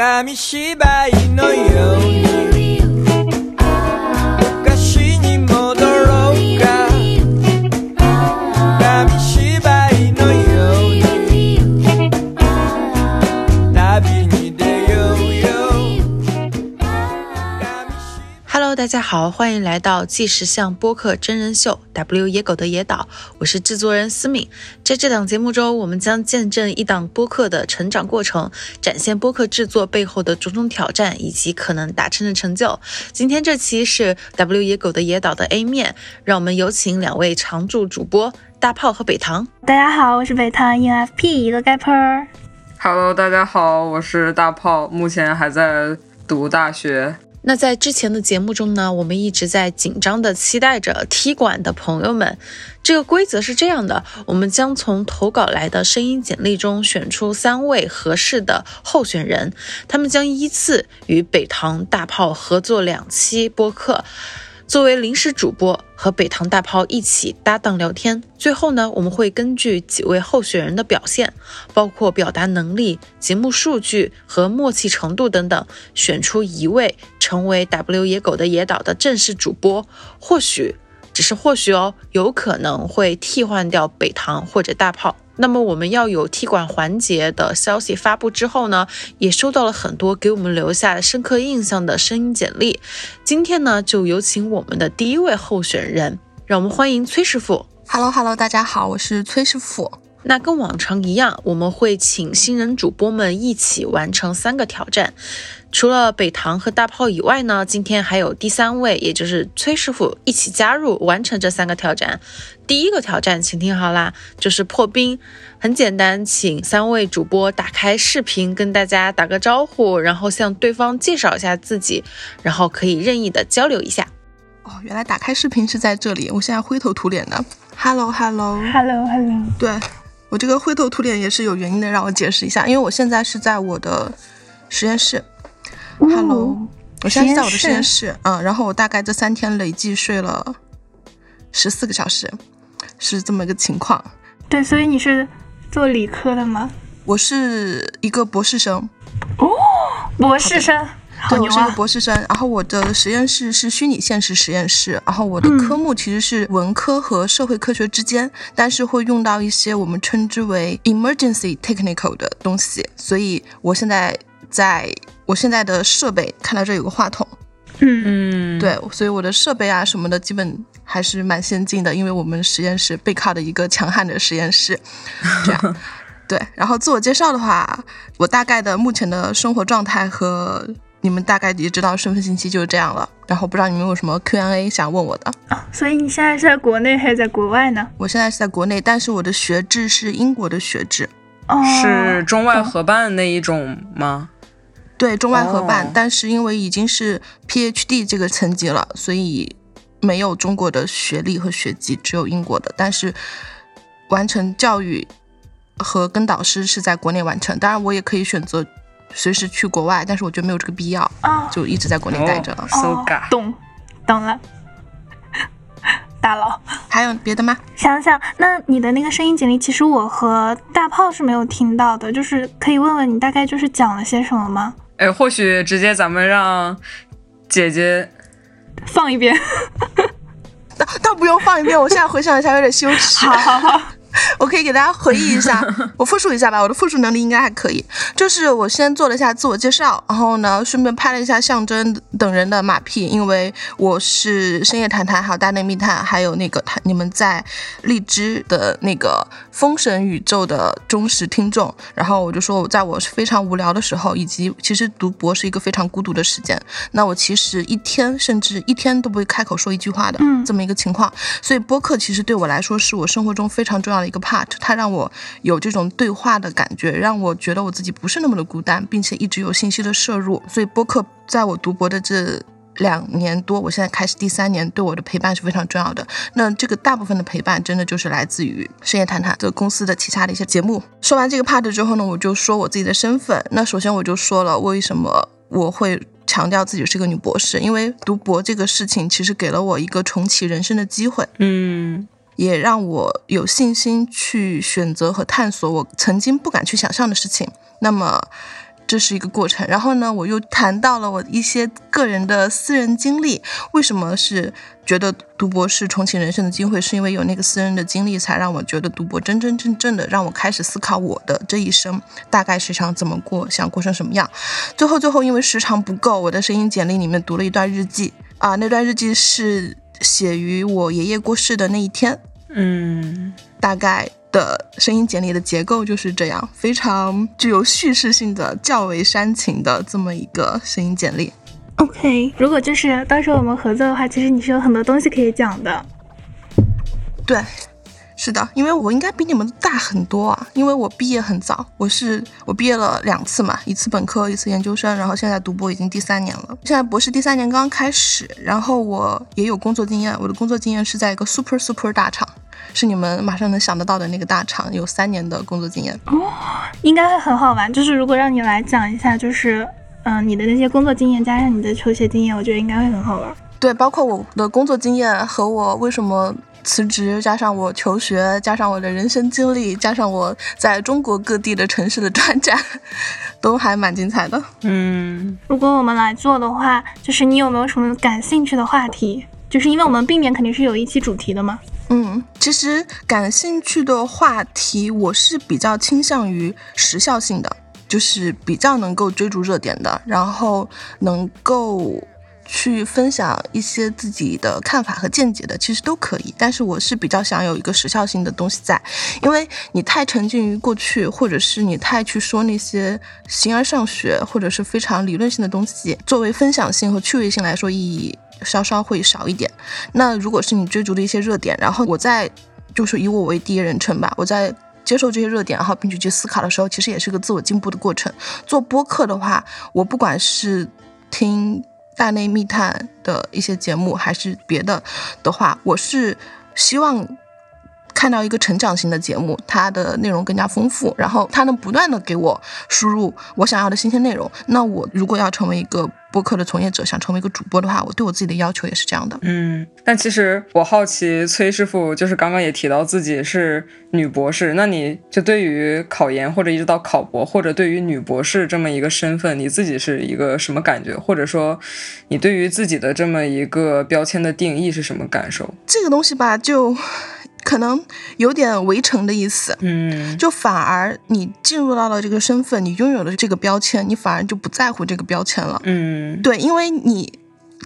紙芝居のように。家好，欢迎来到纪实像播客真人秀《W 野狗的野岛》，我是制作人思敏。在这档节目中，我们将见证一档播客的成长过程，展现播客制作背后的种种挑战以及可能达成的成就。今天这期是 W 野狗的野岛的 A 面，让我们有请两位常驻主播大炮和北糖。大家好，我是北唐 ENFP 一个 gapper。Hello，大家好，我是大炮，目前还在读大学。那在之前的节目中呢，我们一直在紧张的期待着踢馆的朋友们。这个规则是这样的：我们将从投稿来的声音简历中选出三位合适的候选人，他们将依次与北堂大炮合作两期播客。作为临时主播，和北堂大炮一起搭档聊天。最后呢，我们会根据几位候选人的表现，包括表达能力、节目数据和默契程度等等，选出一位成为 W 野狗的野岛的正式主播。或许，只是或许哦，有可能会替换掉北堂或者大炮。那么我们要有踢馆环节的消息发布之后呢，也收到了很多给我们留下深刻印象的声音简历。今天呢，就有请我们的第一位候选人，让我们欢迎崔师傅。Hello Hello，大家好，我是崔师傅。那跟往常一样，我们会请新人主播们一起完成三个挑战。除了北堂和大炮以外呢，今天还有第三位，也就是崔师傅一起加入完成这三个挑战。第一个挑战，请听好啦，就是破冰，很简单，请三位主播打开视频跟大家打个招呼，然后向对方介绍一下自己，然后可以任意的交流一下。哦，原来打开视频是在这里，我现在灰头土脸的。Hello Hello，Hello Hello，对我这个灰头土脸也是有原因的，让我解释一下，因为我现在是在我的实验室。Hello，我现在是在我的实验室，嗯，然后我大概这三天累计睡了十四个小时，是这么一个情况。对，所以你是做理科的吗？我是一个博士生，哦博士生，好对，我！是一个博士生。然后我的实验室是虚拟现实实验室，然后我的科目其实是文科和社会科学之间，但是会用到一些我们称之为 emergency technical 的东西。所以我现在在我现在的设备，看到这有个话筒，嗯，嗯，对，所以我的设备啊什么的，基本还是蛮先进的，因为我们实验室背靠的一个强悍的实验室，这样。对，然后自我介绍的话，我大概的目前的生活状态和你们大概也知道身份信息就是这样了。然后不知道你们有什么 Q&A 想问我的？所以你现在是在国内还是在国外呢？我现在是在国内，但是我的学制是英国的学制，哦，是中外合办那一种吗？对，中外合办，哦但是因为已经是 PhD 这个层级了，所以没有中国的学历和学籍，只有英国的。但是完成教育和跟导师是在国内完成，当然我也可以选择随时去国外，但是我觉得没有这个必要，哦，就一直在国内待着了。So 哦 ga，懂，懂了，大佬。还有别的吗？想想，那你的那个声音简历，其实我和大炮是没有听到的，就是可以问问你大概就是讲了些什么吗？哎，或许直接咱们让姐姐，放一遍。倒倒不用放一遍，我现在回想一下有点羞耻。好 好好，我可以给大家回忆一下，我复述一下吧，我的复述能力应该还可以。就是我先做了一下自我介绍，然后呢，顺便拍了一下象征等人的马屁，因为我是深夜谈谈，还有大内密探，还有那个他你们在荔枝的那个封神宇宙的忠实听众。然后我就说，我在我非常无聊的时候，以及其实读博是一个非常孤独的时间，那我其实一天甚至一天都不会开口说一句话的，嗯这么一个情况。所以播客其实对我来说是我生活中非常重要一个 part，它让我有这种对话的感觉，让我觉得我自己不是那么的孤单，并且一直有信息的摄入。所以播客在我读博的这两年多，我现在开始第三年，对我的陪伴是非常重要的。那这个大部分的陪伴，真的就是来自于深夜谈谈这个公司的旗下的一些节目。说完这个 part 之后呢，我就说我自己的身份。那首先我就说了为什么我会强调自己是个女博士，因为读博这个事情其实给了我一个重启人生的机会。嗯也让我有信心去选择和探索我曾经不敢去想象的事情。那么，这是一个过程。然后呢，我又谈到了我一些个人的私人经历，为什么是觉得读博是重启人生的机会，是因为有那个私人的经历，才让我觉得读博真真正正的让我开始思考我的这一生大概是想怎么过，想过成什么样。最后，最后因为时长不够，我的声音简历里面读了一段日记啊，那段日记是写于我爷爷过世的那一天，嗯大概的声音简历的结构就是这样，非常具有叙事性的、较为煽情的这么一个声音简历。OK，如果就是到时候我们合作的话，其实你是有很多东西可以讲的。对，是的，因为我应该比你们大很多啊，因为我毕业很早，我是我毕业了两次嘛，一次本科，一次研究生，然后现在读博已经第三年了，现在博士第三年刚刚开始，然后我也有工作经验，我的工作经验是在一个 super super 大厂。是你们马上能想得到的那个大厂，有三年的工作经验哦。应该会很好玩。就是如果让你来讲一下，就是嗯、呃你的那些工作经验加上你的求学经验，我觉得应该会很好玩。对，包括我的工作经验和我为什么辞职，加上我求学，加上我的人生经历，加上我在中国各地的城市的转战，都还蛮精彩的。嗯如果我们来做的话，就是你有没有什么感兴趣的话题？就是因为我们避免肯定是有一期主题的嘛。嗯，其实感兴趣的话题，我是比较倾向于时效性的，就是比较能够追逐热点的，然后能够去分享一些自己的看法和见解的，其实都可以。但是我是比较想有一个时效性的东西在，因为你太沉浸于过去，或者是你太去说那些形而上学或者是非常理论性的东西，作为分享性和趣味性来说，意义稍稍会少一点。那如果是你追逐的一些热点，然后我在就是以我为第一人称吧，我在接受这些热点，然后并且去思考的时候，其实也是个自我进步的过程。做播客的话，我不管是听大内密探的一些节目，还是别的的话，我是希望。看到一个成长型的节目，它的内容更加丰富，然后它能不断的给我输入我想要的新鲜内容。那我如果要成为一个播客的从业者，想成为一个主播的话，我对我自己的要求也是这样的。嗯，但其实我好奇，崔师傅就是刚刚也提到自己是女博士，那你就对于考研或者一直到考博，或者对于女博士这么一个身份，你自己是一个什么感觉？或者说，你对于自己的这么一个标签的定义是什么感受？这个东西吧，就可能有点围城的意思。嗯就反而你进入到了这个身份，你拥有了这个标签，你反而就不在乎这个标签了。嗯对，因为你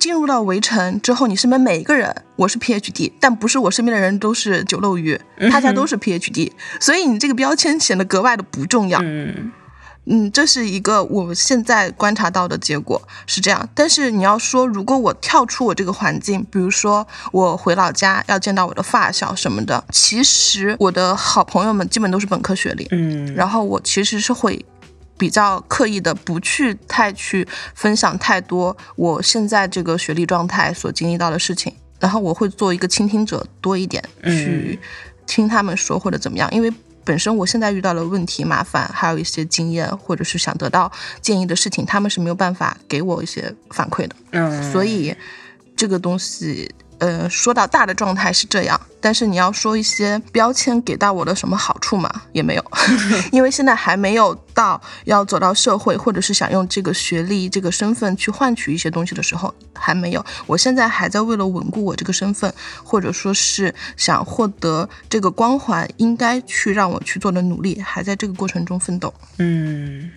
进入到围城之后，你身边每一个人，我是 PhD，但不是我身边的人都是九漏鱼，大家都是 PhD，、所以你这个标签显得格外的不重要。嗯嗯，这是一个我现在观察到的结果是这样。但是你要说，如果我跳出我这个环境，比如说我回老家要见到我的发小什么的，其实我的好朋友们基本都是本科学历，嗯，然后我其实是会比较刻意的不去太去分享太多我现在这个学历状态所经历到的事情，然后我会做一个倾听者多一点，嗯去听他们说或者怎么样，因为。本身我现在遇到的问题、麻烦，还有一些经验，或者是想得到建议的事情，他们是没有办法给我一些反馈的。嗯，所以这个东西，呃，说到大的状态是这样，但是你要说一些标签给到我的什么好处嘛，也没有，因为现在还没有到要走到社会，或者是想用这个学历、这个身份去换取一些东西的时候，还没有。我现在还在为了稳固我这个身份，或者说是想获得这个光环，应该去让我去做的努力，还在这个过程中奋斗。嗯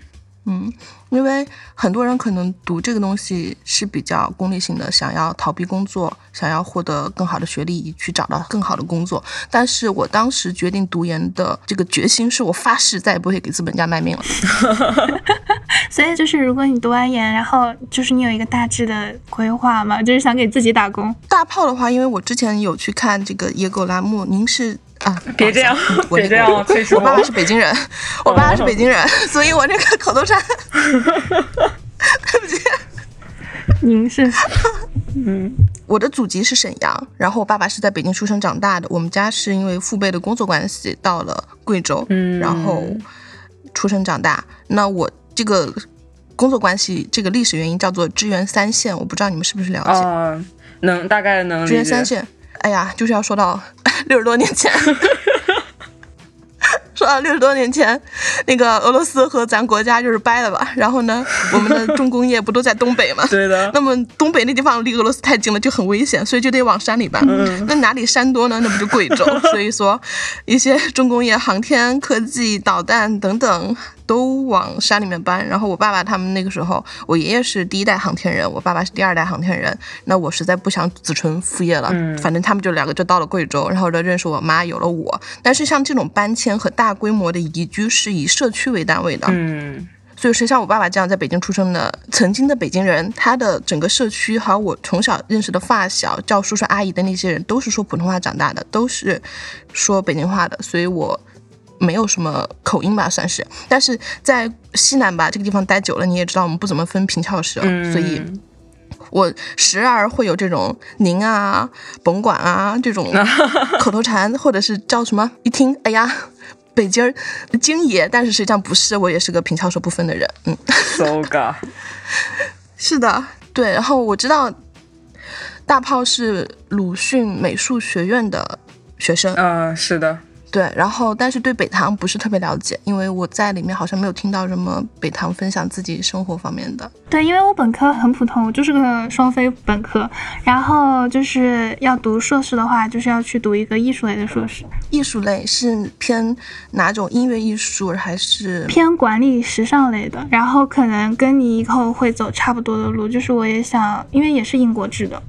嗯，因为很多人可能读这个东西是比较功利性的，想要逃避工作，想要获得更好的学历，以去找到更好的工作。但是我当时决定读研的这个决心，是我发誓再也不会给资本家卖命了。所以就是如果你读完研，然后就是你有一个大致的规划嘛，就是想给自己打工。大炮的话，因为我之前有去看这个野狗栏目，您是啊，别这样我别这样崔师傅我爸爸是北京人，我爸爸是北京人，所以我这个口头禅，对不起。您是嗯我的祖籍是沈阳，然后我爸爸是在北京出生长大的。我们家是因为父辈的工作关系到了贵州，嗯然后出生长大。那我这个工作关系，这个历史原因叫做支援三线，我不知道你们是不是了解？啊，能大概能支。援三线，哎呀，就是要说到六十多年前，说说啊，六十多年前，那个俄罗斯和咱国家就是掰了吧？然后呢，我们的重工业不都在东北吗？对的那么东北那地方离俄罗斯太近了，就很危险，所以就得往山里搬。那哪里山多呢？那不就贵州？所以说，一些重工业、航天科技、导弹等等都往山里面搬。然后我爸爸他们那个时候，我爷爷是第一代航天人，我爸爸是第二代航天人。那我实在不想子承父业了，反正他们就两个就到了贵州，然后就认识我妈，有了我。但是像这种搬迁和大规模的移居是以社区为单位的，嗯所以说像我爸爸这样在北京出生的曾经的北京人，他的整个社区还有我从小认识的发小叫叔叔阿姨的那些人，都是说普通话长大的，都是说北京话的，所以我没有什么口音吧，算是。但是在西南吧这个地方待久了，你也知道我们不怎么分平翘舌，嗯，所以。我时而会有这种您啊、甭管啊这种 口头禅，或者是叫什么，一听哎呀，北京儿京爷，但是实际上不是，我也是个平翘舌不分的人。嗯，so ga，是的，对。然后我知道大炮是鲁迅美术学院的学生，嗯，是的，对。然后但是对北唐不是特别了解，因为我在里面好像没有听到什么北唐分享自己生活方面的。对，因为我本科很普通，我就是个双非本科，然后就是要读硕士的话，就是要去读一个艺术类的硕士，艺术类是偏哪种音乐艺术，还是偏管理时尚类的，然后可能跟你以后会走差不多的路，就是我也想，因为也是英国制的，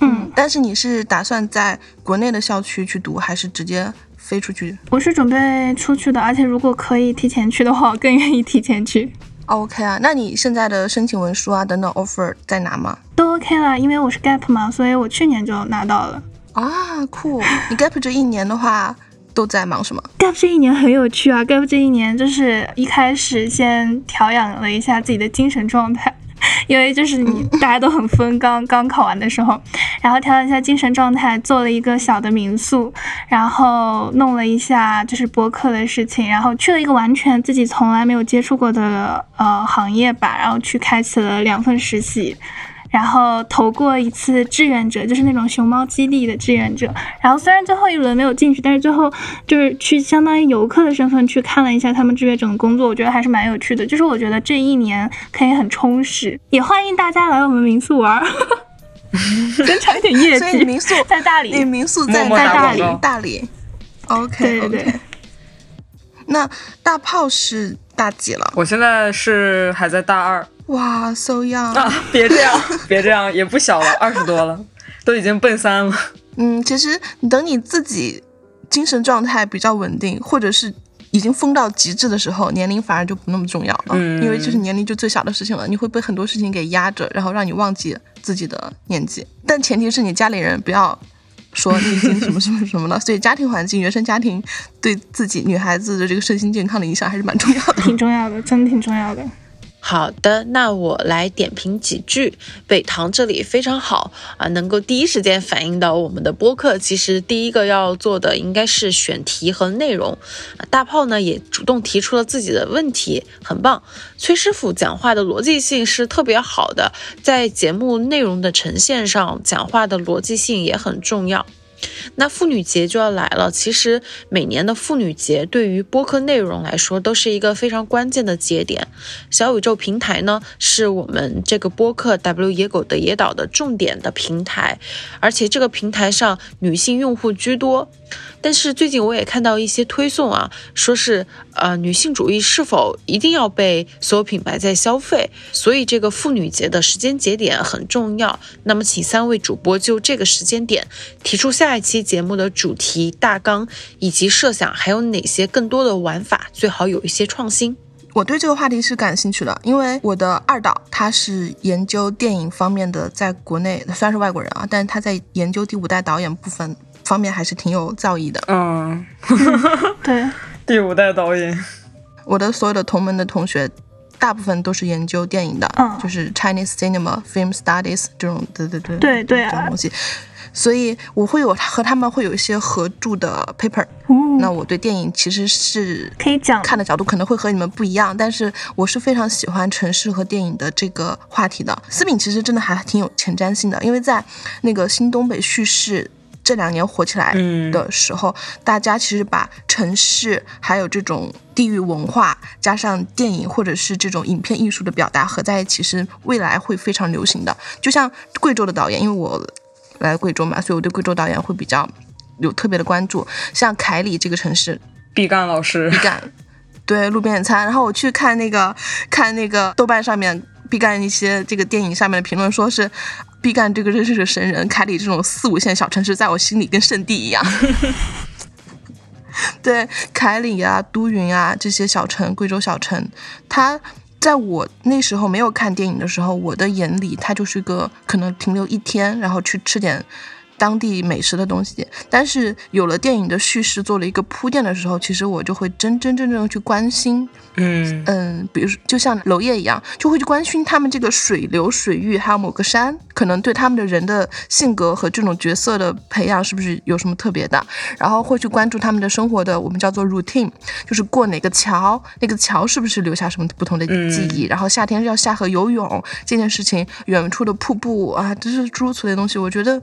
嗯，但是你是打算在国内的校区去读，还是直接飞出去我是准备出去的，而且如果可以提前去的话，我更愿意提前去。？OK 啊，那你现在的申请文书啊等等 offer 在拿吗？都 OK 啦，因为我是 gap 嘛，所以我去年就拿到了。啊，酷！你 gap 这一年的话都在忙什么？gap 这一年很有趣啊，gap 这一年就是一开始先调养了一下自己的精神状态。因为就是你大家都很疯，刚刚考完的时候，然后调整一下精神状态，做了一个小的民宿，然后弄了一下就是播客的事情，然后去了一个完全自己从来没有接触过的呃行业吧，然后去开启了两份实习。然后投过一次志愿者，就是那种熊猫基地的志愿者。然后虽然最后一轮没有进去，但是最后就是去相当于游客的身份去看了一下他们志愿者的工作，我觉得还是蛮有趣的。就是我觉得这一年可以很充实，也欢迎大家来我们民宿玩儿，增强一点业绩。所以民宿在大理你民宿在默默打大理，大理。OK 对对 OK 对。那大炮是大几了？我现在是还在大二哇，so young。啊，别这样，别这样，也不小了，二十多了，都已经奔三了。嗯，其实等你自己精神状态比较稳定，或者是已经疯到极致的时候，年龄反而就不那么重要了，嗯因为就是年龄就最小的事情了，你会被很多事情给压着，然后让你忘记自己的年纪。但前提是你家里人不要。说你已经什么什么什么了，所以家庭环境、原生家庭对自己女孩子的这个身心健康的影响还是蛮重要的。挺重要的，真的挺重要的。好的，那我来点评几句。北唐这里非常好啊，能够第一时间反映到我们的播客。其实第一个要做的应该是选题和内容。啊大炮呢也主动提出了自己的问题，很棒。崔师傅讲话的逻辑性是特别好的，在节目内容的呈现上，讲话的逻辑性也很重要。那妇女节就要来了。其实每年的妇女节对于播客内容来说都是一个非常关键的节点。小宇宙平台呢，是我们这个播客 W 野狗的野岛的重点的平台，而且这个平台上女性用户居多。但是最近我也看到一些推送啊，说是呃女性主义是否一定要被所有品牌在消费？所以这个妇女节的时间节点很重要。那么请三位主播就这个时间点提出下一期节目的主题大纲以及设想，还有哪些更多的玩法，最好有一些创新。我对这个话题是感兴趣的，因为我的二导他是研究电影方面的，在国内虽然是外国人啊，但是他在研究第五代导演部分方面还是挺有造诣的。嗯，对，第五代导演，我的所有的同门的同学，大部分都是研究电影的，嗯就是 Chinese cinema、film studies 这种，对对对，对对啊这种东西。所以我会有和他们会有一些合著的 paper。嗯，那我对电影其实是可以讲看的角度可能会和你们不一样，但是我是非常喜欢城市和电影的这个话题的。思敏其实真的还挺有前瞻性的，因为在那个新东北叙事这两年火起来嗯的时候，大家其实把城市还有这种地域文化，加上电影或者是这种影片艺术的表达合在一起，是未来会非常流行的。就像贵州的导演，因为我来贵州嘛，所以我对贵州导演会比较有特别的关注。像凯里这个城市，毕赣老师毕，赣，对路边野餐。然后我去看那个看那个豆瓣上面毕赣一些这个电影下面的评论，说是毕赣这个真是个神人，凯里这种四五线小城市在我心里跟圣地一样。对，凯里啊、都匀啊这些小城，贵州小城，它在我那时候没有看电影的时候，我的眼里它就是个可能停留一天，然后去吃点当地美食的东西。但是有了电影的叙事做了一个铺垫的时候，其实我就会真真正正的去关心嗯嗯，比如说就像娄烨一样，就会去关心他们这个水流、水域，还有某个山，可能对他们的人的性格和这种角色的培养是不是有什么特别的，然后会去关注他们的生活的我们叫做 routine，就是过哪个桥，那个桥是不是留下什么不同的记忆，然后夏天要下河游泳这件事情，远处的瀑布啊，这是诸如此类的东西，我觉得。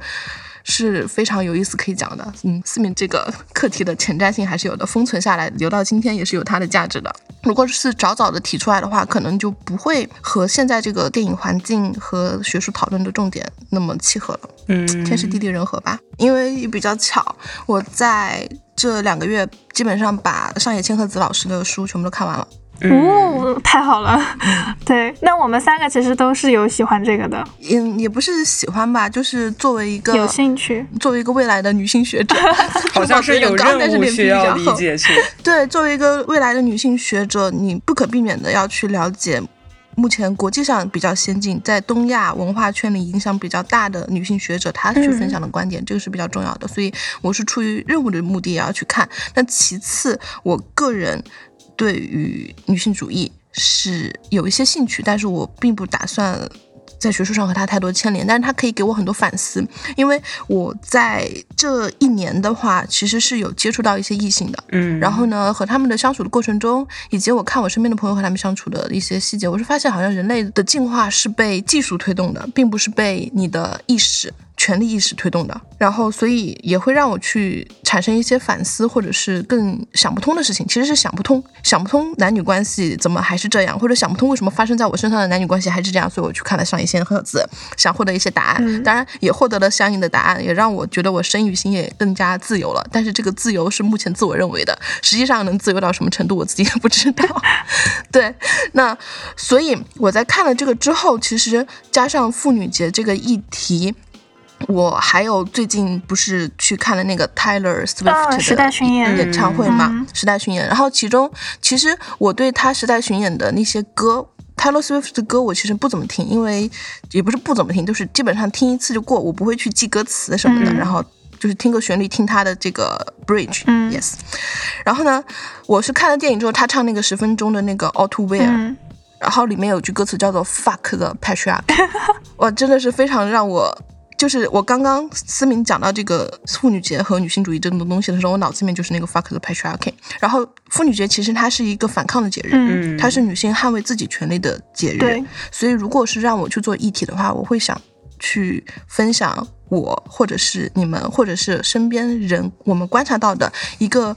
是非常有意思可以讲的，嗯，思敏这个课题的前瞻性还是有的，封存下来留到今天也是有它的价值的。如果是早早的提出来的话，可能就不会和现在这个电影环境和学术讨论的重点那么契合了。嗯，天时地利人和吧，因为比较巧，我在这两个月基本上把上野千鹤子老师的书全部都看完了。哦，太好了。对，那我们三个其实都是有喜欢这个的，也，也不是喜欢吧，就是作为一个有兴趣。作为一个未来的女性学者，好像是有但是任务脸皮比需要较厚。理解去。对，作为一个未来的女性学者，你不可避免的要去了解目前国际上比较先进，在东亚文化圈里影响比较大的女性学者，她去分享的观点，这个是比较重要的。所以我是出于任务的目的也要去看。那其次，我个人对于女性主义是有一些兴趣，但是我并不打算。在学术上和他太多牵连，但是他可以给我很多反思，因为我在这一年的话，其实是有接触到一些异性的，嗯，然后呢，和他们的相处的过程中，以及我看我身边的朋友和他们相处的一些细节，我是发现好像人类的进化是被技术推动的，并不是被你的意识。权力意识推动的，然后所以也会让我去产生一些反思，或者是更想不通的事情。其实是想不通，想不通男女关系怎么还是这样，或者想不通为什么发生在我身上的男女关系还是这样。所以我去看了上野千鹤子，想获得一些答案，当然也获得了相应的答案，也让我觉得我身与心也更加自由了。但是这个自由是目前自我认为的，实际上能自由到什么程度，我自己也不知道。对，那所以我在看了这个之后，其实加上妇女节这个议题。我还有最近不是去看了那个 Taylor Swift 时代巡演演唱会嘛，嗯时代巡演。然后其中其实我对他时代巡演的那些歌。Taylor Swift 的歌我其实不怎么听，因为也不是不怎么听，就是基本上听一次就过，我不会去记歌词什么的。嗯然后就是听个旋律，听他的这个 bridge，、嗯 yes。然后呢，我是看了电影之后，他唱那个十分钟的那个 All Too Well，、嗯，然后里面有句歌词叫做 “fuck the patriarchy”，哇，真的是非常让我。就是我刚刚思明讲到这个妇女节和女性主义这种东西的时候，我脑子里面就是那个 fuck the patriarchy。然后妇女节其实它是一个反抗的节日，嗯它是女性捍卫自己权利的节日。对，所以如果是让我去做议题的话，我会想去分享我或者是你们或者是身边人我们观察到的一个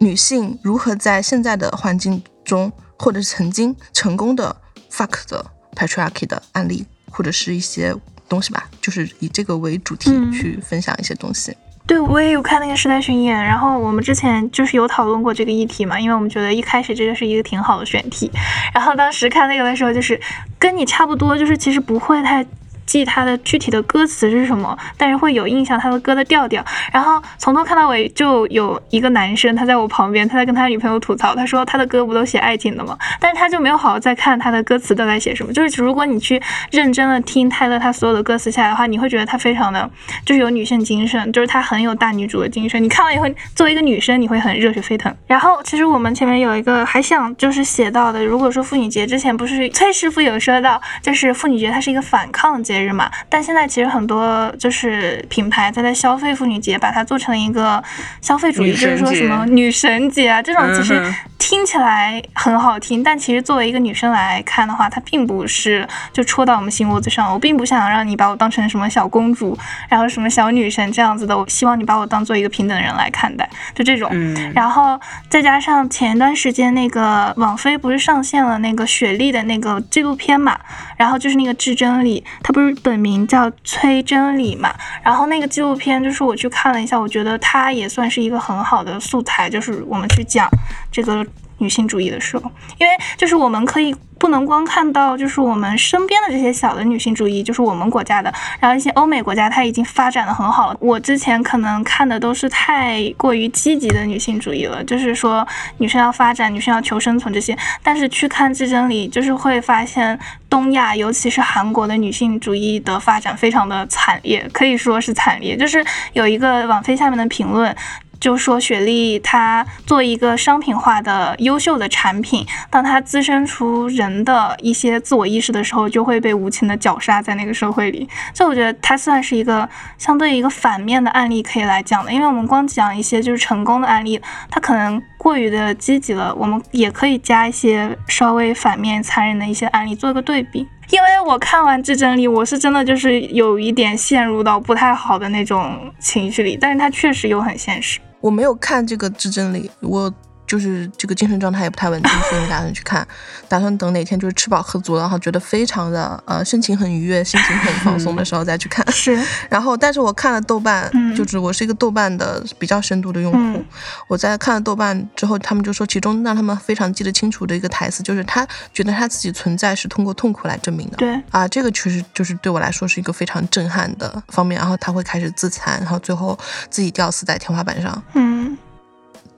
女性如何在现在的环境中，或者是曾经成功的 fuck the patriarchy 的案例，或者是一些东西吧，就是以这个为主题嗯去分享一些东西。对，我也有看那个时代巡演，然后我们之前就是有讨论过这个议题嘛，因为我们觉得一开始这个是一个挺好的选题，然后当时看那个的时候，就是跟你差不多，就是其实不会太。记他的具体的歌词是什么，但是会有印象他的歌的调调。然后从头看到尾，就有一个男生他在我旁边，他在跟他女朋友吐槽，他说他的歌不都写爱情的吗？但是他就没有好好再看他的歌词都在写什么。就是如果你去认真的听泰勒他所有的歌词下来的话，你会觉得他非常的就是有女性精神，就是他很有大女主的精神。你看完以后，作为一个女生，你会很热血沸腾。然后其实我们前面有一个还想就是写到的，如果说妇女节之前不是崔师傅有说到，就是妇女节它是一个反抗节日嘛，但现在其实很多就是品牌它在消费妇女节，把它做成了一个消费主义，就是说什么女神节啊这种，其实听起来很好听，但其实作为一个女生来看的话，它并不是就戳到我们心窝子上。我并不想让你把我当成什么小公主，然后什么小女神这样子的。我希望你把我当做一个平等人来看待，就这种。嗯然后再加上前一段时间那个网飞不是上线了那个雪莉的那个纪录片嘛，然后就是那个至真理，她不是本名叫崔真理嘛，然后那个纪录片就是我去看了一下，我觉得它也算是一个很好的素材，就是我们去讲这个女性主义的时候，因为就是我们可以不能光看到就是我们身边的这些小的女性主义，就是我们国家的，然后一些欧美国家它已经发展的很好了。我之前可能看的都是太过于积极的女性主义了，就是说女生要发展，女生要求生存这些，但是去看至真理，就是会发现东亚，尤其是韩国的女性主义的发展非常的惨烈，可以说是惨烈。就是有一个网飞下面的评论。就说雪莉她做一个商品化的优秀的产品，当她滋生出人的一些自我意识的时候，就会被无情的绞杀在那个社会里。所以我觉得它算是一个相对一个反面的案例可以来讲的，因为我们光讲一些就是成功的案例，它可能过于的积极了，我们也可以加一些稍微反面残忍的一些案例做一个对比。因为我看完《至真理》，我是真的就是有一点陷入到不太好的那种情绪里，但是它确实又很现实。我没有看这个《至真理》，我就是这个精神状态也不太稳定，所以没打算去看，打算等哪天就是吃饱喝足了，然后觉得非常的呃心情很愉悦、心情很放松的时候再去看。是，然后，但是我看了豆瓣，嗯就是我是一个豆瓣的比较深度的用户。嗯我在看了豆瓣之后，他们就说，其中让他们非常记得清楚的一个台词，就是他觉得他自己存在是通过痛苦来证明的。对，啊，这个确实就是对我来说是一个非常震撼的方面。然后他会开始自残，然后最后自己吊死在天花板上。嗯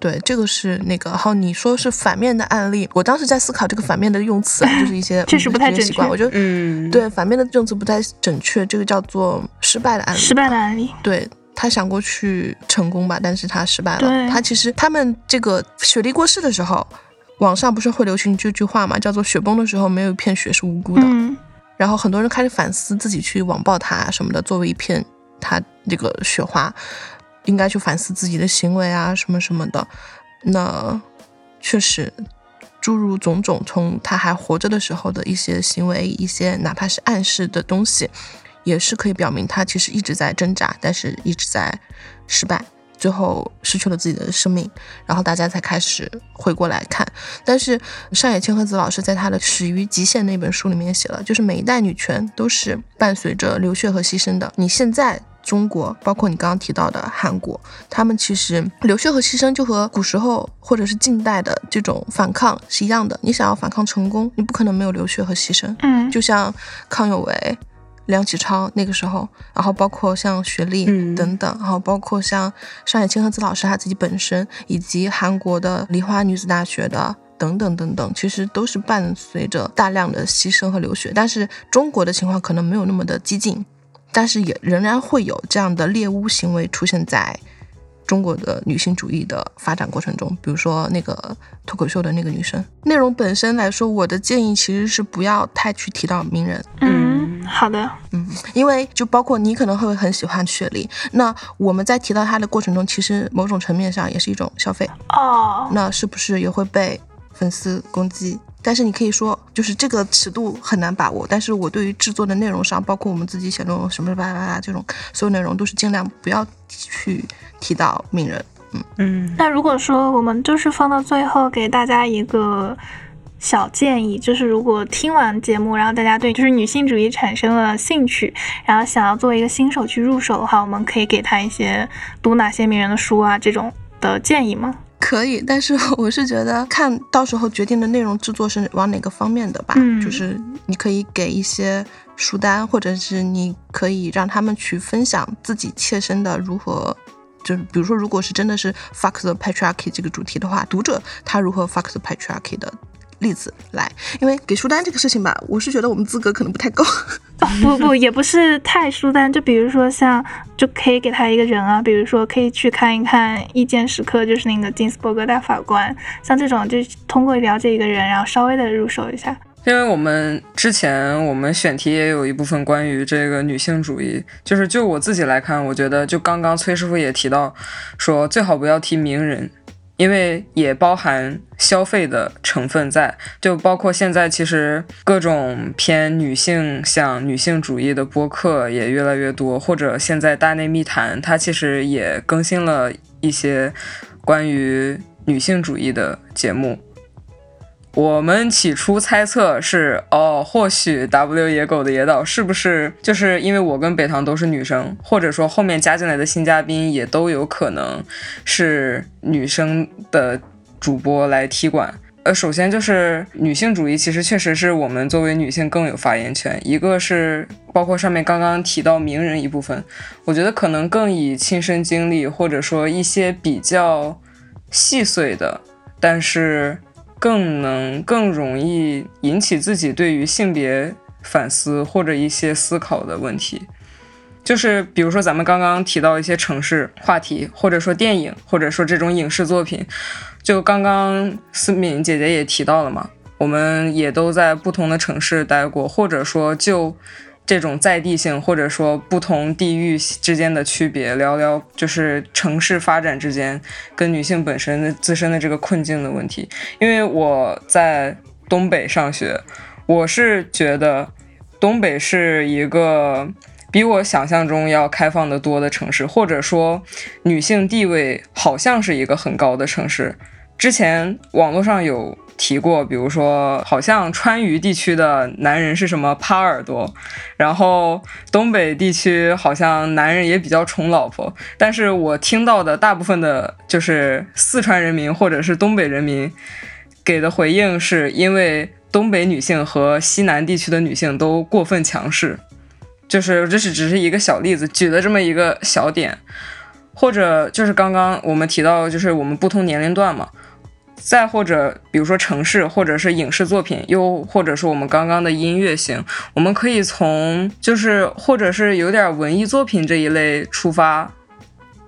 对，这个是那个。然后你说是反面的案例，我当时在思考这个反面的用词啊，就是一些 确实不太嗯这些习惯。正确我觉得，嗯，对反面的用词不太准确，这个叫做失败的案例。失败的案例，对他想过去成功吧，但是他失败了。他其实他们这个雪莉过世的时候，网上不是会流行这句话嘛，叫做“雪崩的时候没有一片雪是无辜的”嗯然后很多人开始反思自己去网暴他什么的，作为一片他这个雪花，应该去反思自己的行为啊什么什么的。那确实。诸如种种，从他还活着的时候的一些行为，一些哪怕是暗示的东西，也是可以表明他其实一直在挣扎，但是一直在失败，最后失去了自己的生命，然后大家才开始回过来看。但是上野千鹤子老师在他的《始于极限》那本书里面写了，就是每一代女权都是伴随着流血和牺牲的。你现在。中国，包括你刚刚提到的韩国，他们其实流血和牺牲就和古时候或者是近代的这种反抗是一样的。你想要反抗成功，你不可能没有流血和牺牲。嗯，就像康有为、梁启超那个时候，然后包括像雪莉嗯等等，然后包括像上野千鹤子老师他自己本身，以及韩国的梨花女子大学的。等等等等，其实都是伴随着大量的牺牲和流血，但是中国的情况可能没有那么的激进，但是也仍然会有这样的猎巫行为出现在中国的女性主义的发展过程中，比如说那个脱口秀的那个女生。内容本身来说，我的建议其实是不要太去提到名人，嗯，好的，嗯，因为就包括你可能会很喜欢雪莉，那我们在提到她的过程中，其实某种层面上也是一种消费，哦，那是不是也会被粉丝攻击？但是你可以说，就是这个尺度很难把握。但是我对于制作的内容上，包括我们自己写论文什么巴拉巴拉这种所有内容，都是尽量不要去提到名人。嗯嗯那如果说我们就是放到最后给大家一个小建议，就是如果听完节目，然后大家对就是女性主义产生了兴趣，然后想要作为一个新手去入手的话，我们可以给他一些读哪些名人的书啊这种的建议吗？可以，但是 我是觉得看到时候决定的内容制作是往哪个方面的吧。嗯就是你可以给一些书单，或者是你可以让他们去分享自己切身的如何。就是比如说，如果是真的是 fuck the patriarchy 这个主题的话，读者他如何 fuck the patriarchy 的例子来，因为给书单这个事情吧，我是觉得我们资格可能不太够。哦，不不，也不是太书单，就比如说像，就可以给他一个人啊，比如说可以去看一看《意见时刻》，就是那个金斯伯格大法官，像这种，就通过了解一个人，然后稍微的入手一下。因为我们之前我们选题也有一部分关于这个女性主义，就是就我自己来看，我觉得就刚刚崔师傅也提到说，最好不要提名人，因为也包含消费的成分在，就包括现在其实各种偏女性向女性主义的播客也越来越多，或者现在大内密谈它其实也更新了一些关于女性主义的节目。我们起初猜测是，哦，或许 W 野狗的野岛是不是就是因为我跟北堂都是女生，或者说后面加进来的新嘉宾也都有可能是女生的主播来踢馆。呃，首先就是女性主义，其实确实是我们作为女性更有发言权。一个是包括上面刚刚提到名人一部分，我觉得可能更以亲身经历，或者说一些比较细碎的，但是。更能更容易引起自己对于性别反思或者一些思考的问题，就是比如说咱们刚刚提到一些城市话题，或者说电影，或者说这种影视作品，就刚刚思敏姐姐也提到了嘛，我们也都在不同的城市待过，或者说就。这种在地性，或者说不同地域之间的区别，聊聊就是城市发展之间跟女性本身的自身的这个困境的问题。因为我在东北上学，我是觉得东北是一个比我想象中要开放的多的城市，或者说女性地位好像是一个很高的城市。之前网络上有。提过，比如说，好像川渝地区的男人是什么耙耳朵，然后东北地区好像男人也比较宠老婆。但是我听到的大部分的，就是四川人民或者是东北人民给的回应，是因为东北女性和西南地区的女性都过分强势。就是这是只是一个小例子，举的这么一个小点，或者就是刚刚我们提到，就是我们不同年龄段嘛。再或者，比如说城市，或者是影视作品，又或者是我们刚刚的音乐型，我们可以从就是或者是有点文艺作品这一类出发，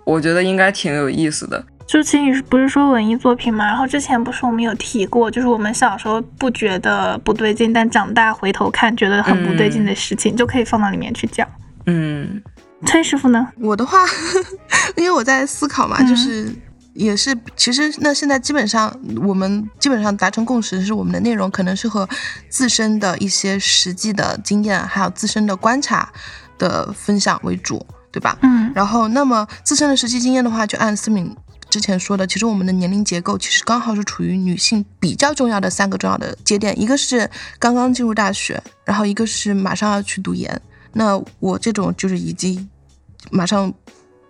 我觉得应该挺有意思的。就其实不是说文艺作品嘛，然后之前不是我们有提过，就是我们小时候不觉得不对劲，但长大回头看觉得很不对劲的事情，就可以放到里面去讲。嗯，崔师傅呢？我的话，因为我在思考嘛，就是。也是，其实那现在基本上我们基本上达成共识是，我们的内容可能是和自身的一些实际的经验，还有自身的观察的分享为主，对吧？嗯。然后，那么自身的实际经验的话，就按思敏之前说的，其实我们的年龄结构其实刚好是处于女性比较重要的三个重要的节点，一个是刚刚进入大学，然后一个是马上要去读研。那我这种就是已经马上。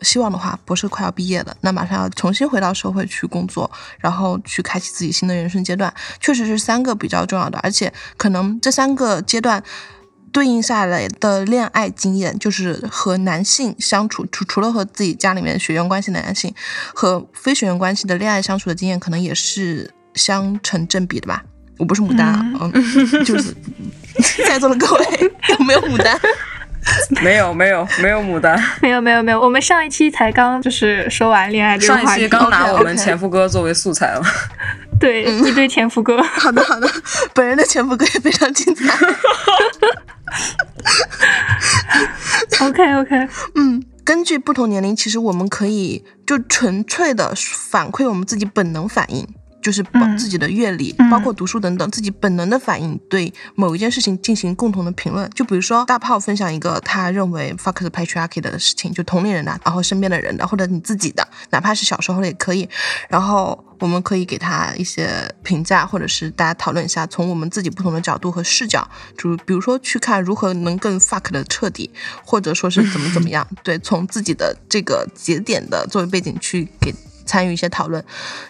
希望的话，博士快要毕业了，那马上要重新回到社会去工作，然后去开启自己新的人生阶段，确实是三个比较重要的，而且可能这三个阶段对应下来的恋爱经验，就是和男性相处，除除了和自己家里面血缘关系的男性和非血缘关系的恋爱相处的经验，可能也是相成正比的吧。我不是牡丹啊，嗯，就是在座的各位有没有牡丹？没有没有没有牡丹，没有没有没有，我们上一期才刚就是说完恋爱这个话题，上一期刚拿我们前夫哥作为素材了。对，一堆前夫哥。好的好的，本人的前夫哥也非常精彩。OK OK，嗯，根据不同年龄，其实我们可以就纯粹的反馈我们自己本能反应。就是把自己的阅历，包括读书等等，自己本能的反应，对某一件事情进行共同的评论。就比如说大炮分享一个他认为 fuck the patriarchy 的事情，就同龄人的，然后身边的人的，或者你自己的，哪怕是小时候的也可以。然后我们可以给他一些评价，或者是大家讨论一下，从我们自己不同的角度和视角，就比如说去看如何能更 fuck 的彻底，或者说是怎么怎么样。对，从自己的这个节点的作为背景去给。参与一些讨论，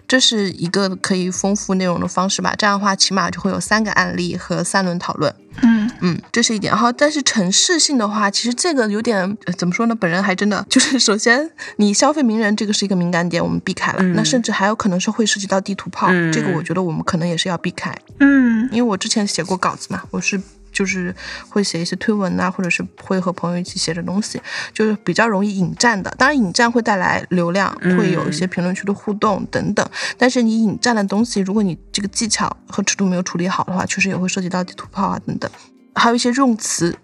这是一个可以丰富内容的方式吧。这样的话，起码就会有三个案例和三轮讨论。嗯嗯，这是一点。然后，但是城市性的话，其实这个有点怎么说呢？本人还真的就是，首先你消费名人这个是一个敏感点，我们避开了。那甚至还有可能是会涉及到地图炮，这个我觉得我们可能也是要避开。嗯，因为我之前写过稿子嘛，我是。就是会写一些推文呐，或者是会和朋友一起写的东西，就是比较容易引战的。当然，引战会带来流量，会有一些评论区的互动等等。但是你引战的东西，如果你这个技巧和尺度没有处理好的话，确实也会涉及到地图炮啊等等。还有一些用词，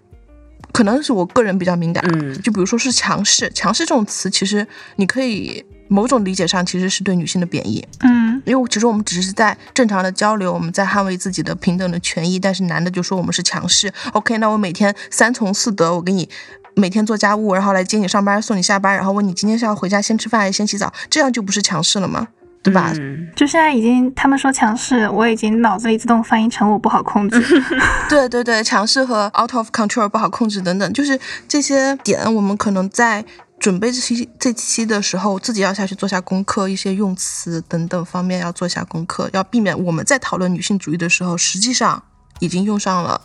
可能是我个人比较敏感。嗯，就比如说是强势，强势这种词，其实你可以某种理解上其实是对女性的贬义。嗯因为其实我们只是在正常的交流，我们在捍卫自己的平等的权益，但是男的就说我们是强势。OK，那我每天三从四德，我给你每天做家务，然后来接你上班，送你下班，然后问你今天是要回家先吃饭还是先洗澡，这样就不是强势了吗？对吧？嗯就现在已经他们说强势，我已经脑子里自动翻译成我不好控制。对对对，强势和 out of control 不好控制等等，就是这些点，我们可能在准备这期这期的时候，自己要下去做下功课，一些用词等等方面要做下功课，要避免我们在讨论女性主义的时候，实际上已经用上了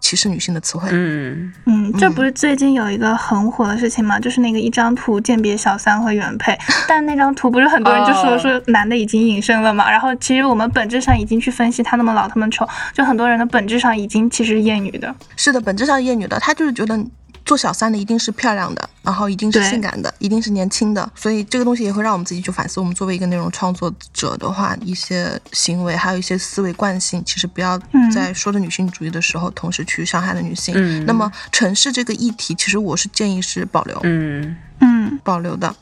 歧视女性的词汇。嗯嗯，这不是最近有一个很火的事情吗？就是那个一张图鉴别小三和原配，但那张图不是很多人就说哦说男的已经隐身了嘛？然后其实我们本质上已经去分析他那么老他们丑，就很多人的本质上已经其实是厌女的。是的，本质上厌女的，他就是觉得做小三的一定是漂亮的，然后一定是性感的，一定是年轻的，所以这个东西也会让我们自己去反思。我们作为一个内容创作者的话，一些行为还有一些思维惯性，其实不要嗯在说着女性主义的时候，同时去伤害了女性。嗯那么城市这个议题，其实我是建议是保留。嗯嗯保留的，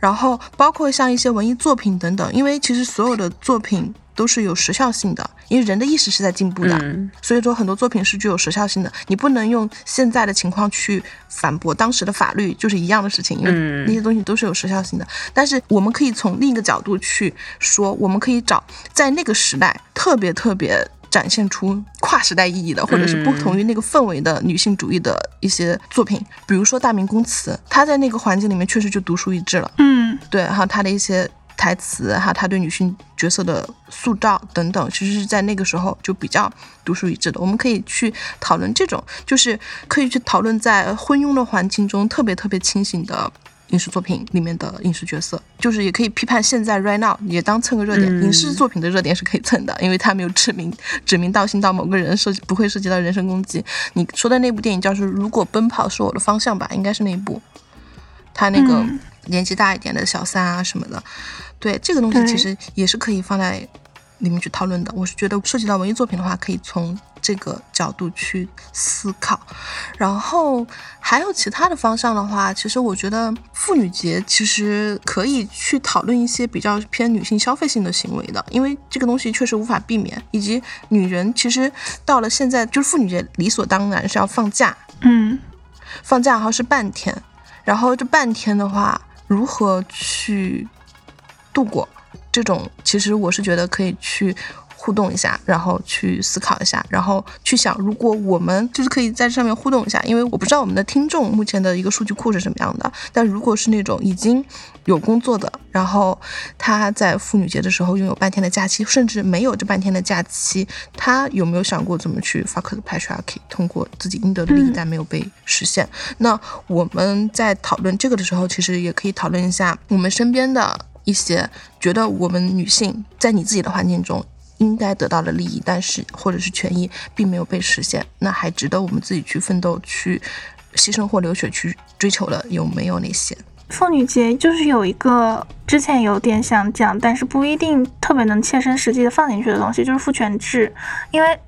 然后包括像一些文艺作品等等，因为其实所有的作品都是有时效性的，因为人的意识是在进步的，嗯所以说很多作品是具有时效性的，你不能用现在的情况去反驳当时的法律，就是一样的事情，因为嗯那些东西都是有时效性的。但是我们可以从另一个角度去说，我们可以找在那个时代特别特别。展现出跨时代意义的，或者是不同于那个氛围的女性主义的一些作品，比如说《大明宫词》，她在那个环境里面确实就独树一帜了。嗯对，还有她的一些台词，还有他对女性角色的塑造等等，其实是在那个时候就比较独树一帜的。我们可以去讨论这种，就是可以去讨论在昏庸的环境中特别特别清醒的。影视作品里面的影视角色，就是也可以批判现在 right now，也当蹭个热点。嗯影视作品的热点是可以蹭的，因为它没有指名指名道姓到某个人，涉及不会涉及到人身攻击。你说的那部电影叫是《如果奔跑是我的方向》吧，应该是那一部。他那个嗯年纪大一点的小三啊什么的，对这个东西其实也是可以放在里面去讨论的。我是觉得涉及到文艺作品的话，可以从这个角度去思考。然后还有其他的方向的话，其实我觉得妇女节其实可以去讨论一些比较偏女性消费性的行为的，因为这个东西确实无法避免，以及女人其实到了现在，就是妇女节理所当然是要放假，嗯放假然后是半天，然后这半天的话，如何去度过？这种其实我是觉得可以去互动一下，然后去思考一下，然后去想，如果我们就是可以在这上面互动一下，因为我不知道我们的听众目前的一个数据库是什么样的，但如果是那种已经有工作的，然后他在妇女节的时候拥有半天的假期，甚至没有这半天的假期，他有没有想过怎么去 fuck the patriarchy，通过自己应得的利益但没有被实现？那我们在讨论这个的时候，其实也可以讨论一下我们身边的一些觉得我们女性在你自己的环境中应该得到的利益，但是或者是权益并没有被实现，那还值得我们自己去奋斗、去牺牲或流血去追求的有没有那些？妇女节就是有一个之前有点想讲，但是不一定特别能切身实际的放进去的东西，就是父权制，因为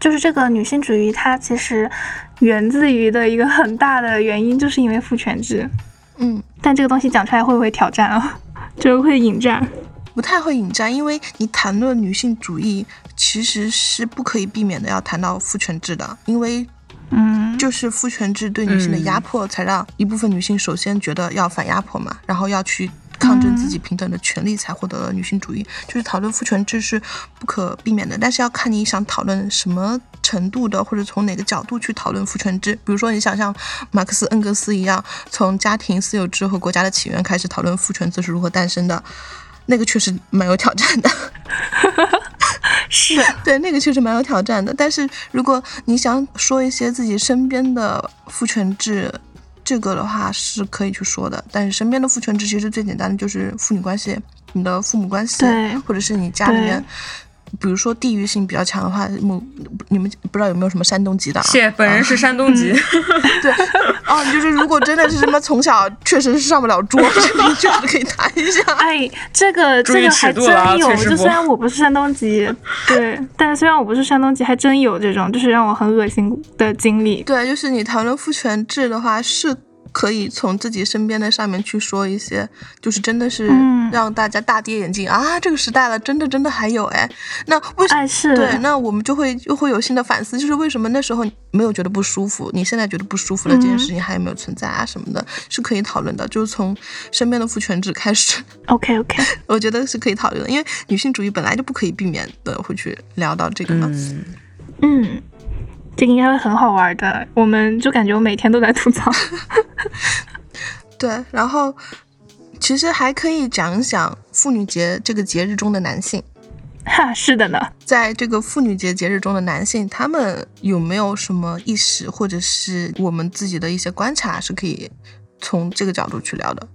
就是这个女性主义，它其实源自于的一个很大的原因，就是因为父权制。嗯，但这个东西讲出来会不会挑战啊？就是会引战。不太会引战，因为你谈论女性主义，其实是不可以避免的要谈到父权制的，因为嗯，就是父权制对女性的嗯压迫，才让一部分女性首先觉得要反压迫嘛，然后要去抗争自己平等的权利，才获得了女性主义。就是讨论父权制是不可避免的，但是要看你想讨论什么程度的，或者从哪个角度去讨论父权制。比如说，你想像马克思、恩格斯一样，从家庭、私有制和国家的起源开始讨论父权制是如何诞生的。那个确实蛮有挑战的，是，对，那个确实蛮有挑战的。但是如果你想说一些自己身边的父权制，这个的话是可以去说的。但是身边的父权制其实最简单的就是父女关系，你的父母关系，或者是你家里面，比如说地域性比较强的话，某你们不知道有没有什么山东籍的啊？谢，本人是山东籍，对，哦，就是如果真的是什么从小确实是上不了桌，这个确实可以谈一下。哎，这个这个还真有。就虽然我不是山东籍，对，但虽然我不是山东籍，还真有这种，就是让我很恶心的经历。对，就是你谈论父权制的话，是可以从自己身边的上面去说一些，就是真的是嗯让大家大跌眼镜、啊！这个时代了，真的真的还有哎，那为什哎是对，那我们就会又会有新的反思，就是为什么那时候没有觉得不舒服，你现在觉得不舒服了，这件事情还有没有存在啊什么的，是可以讨论的。就是从身边的父权制开始，OK OK，我觉得是可以讨论的，因为女性主义本来就不可以避免的会去聊到这个嘛。嗯，嗯，这个应该会很好玩的，我们就感觉我每天都在吐槽。对，然后其实还可以讲一讲妇女节这个节日中的男性。哈，是的呢，在这个妇女节节日中的男性，他们有没有什么意识，或者是我们自己的一些观察，是可以从这个角度去聊的？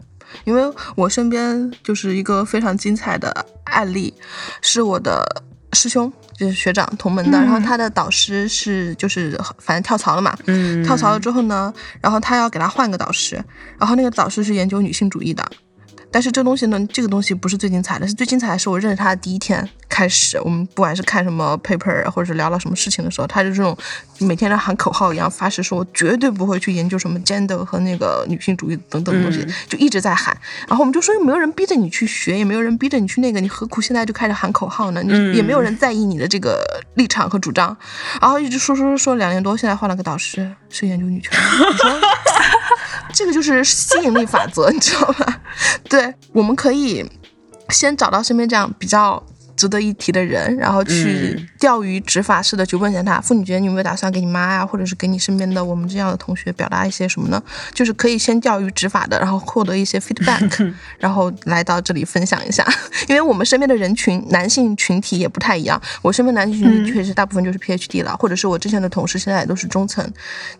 因为我身边就是一个非常精彩的案例，是我的师兄，就是学长同门的，嗯然后他的导师是就是反正跳槽了嘛，嗯跳槽了之后呢，然后他要给他换个导师，然后那个导师是研究女性主义的。但是这东西呢，这个东西不是最精彩的，是最精彩的是我认识他的第一天开始，我们不管是看什么 paper 或者是聊到什么事情的时候，他就这种每天在喊口号一样发誓说，我绝对不会去研究什么 gender 和那个女性主义等等的东西，嗯就一直在喊。然后我们就说，又没有人逼着你去学，也没有人逼着你去那个，你何苦现在就开始喊口号呢？你嗯也没有人在意你的这个立场和主张，然后一直说说说说两年多，现在换了个导师，是研究女权的。你说 这个就是吸引力法则，你知道吧？对，我们可以先找到身边这样比较值得一提的人，然后去嗯钓鱼执法式的去问一下他，妇女节你有没有打算给你妈呀，或者是给你身边的我们这样的同学表达一些什么呢？就是可以先钓鱼执法的，然后获得一些 feedback，然后来到这里分享一下，因为我们身边的人群男性群体也不太一样，我身边男性群体嗯确实大部分就是 PhD 了，或者是我之前的同事现在也都是中层，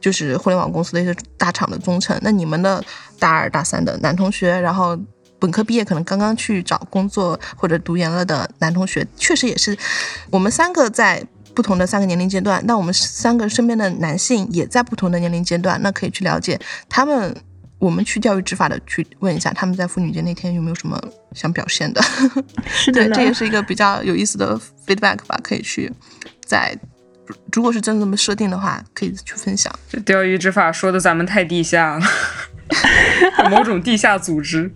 就是互联网公司的一些大厂的中层。那你们的大二大三的男同学，然后本科毕业可能刚刚去找工作或者读研了的男同学，确实也是我们三个在。不同的三个年龄阶段，那我们三个身边的男性也在不同的年龄阶段，那可以去了解他们，我们去钓鱼执法的去问一下他们在妇女节那天有没有什么想表现的。对，是的 呢，这也是一个比较有意思的 feedback 吧，可以去在如果是真的这么设定的话，可以去分享。这钓鱼执法说的咱们太地下了，某种地下组织。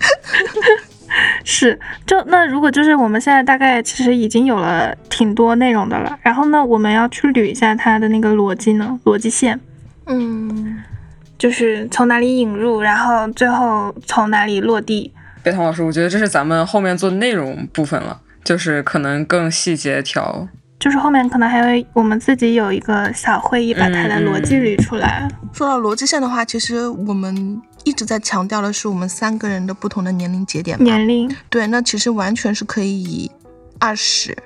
是，就那如果就是我们现在大概其实已经有了挺多内容的了，然后呢，我们要去捋一下它的那个逻辑呢，逻辑线，嗯，就是从哪里引入，然后最后从哪里落地。贝汤老师，我觉得这是咱们后面做内容部分了，就是可能更细节调。就是后面可能还会我们自己有一个小会议，把它的逻辑捋出来。说到逻辑线的话，其实我们一直在强调的是我们三个人的不同的年龄节点嘛。年龄，对，那其实完全是可以以二十、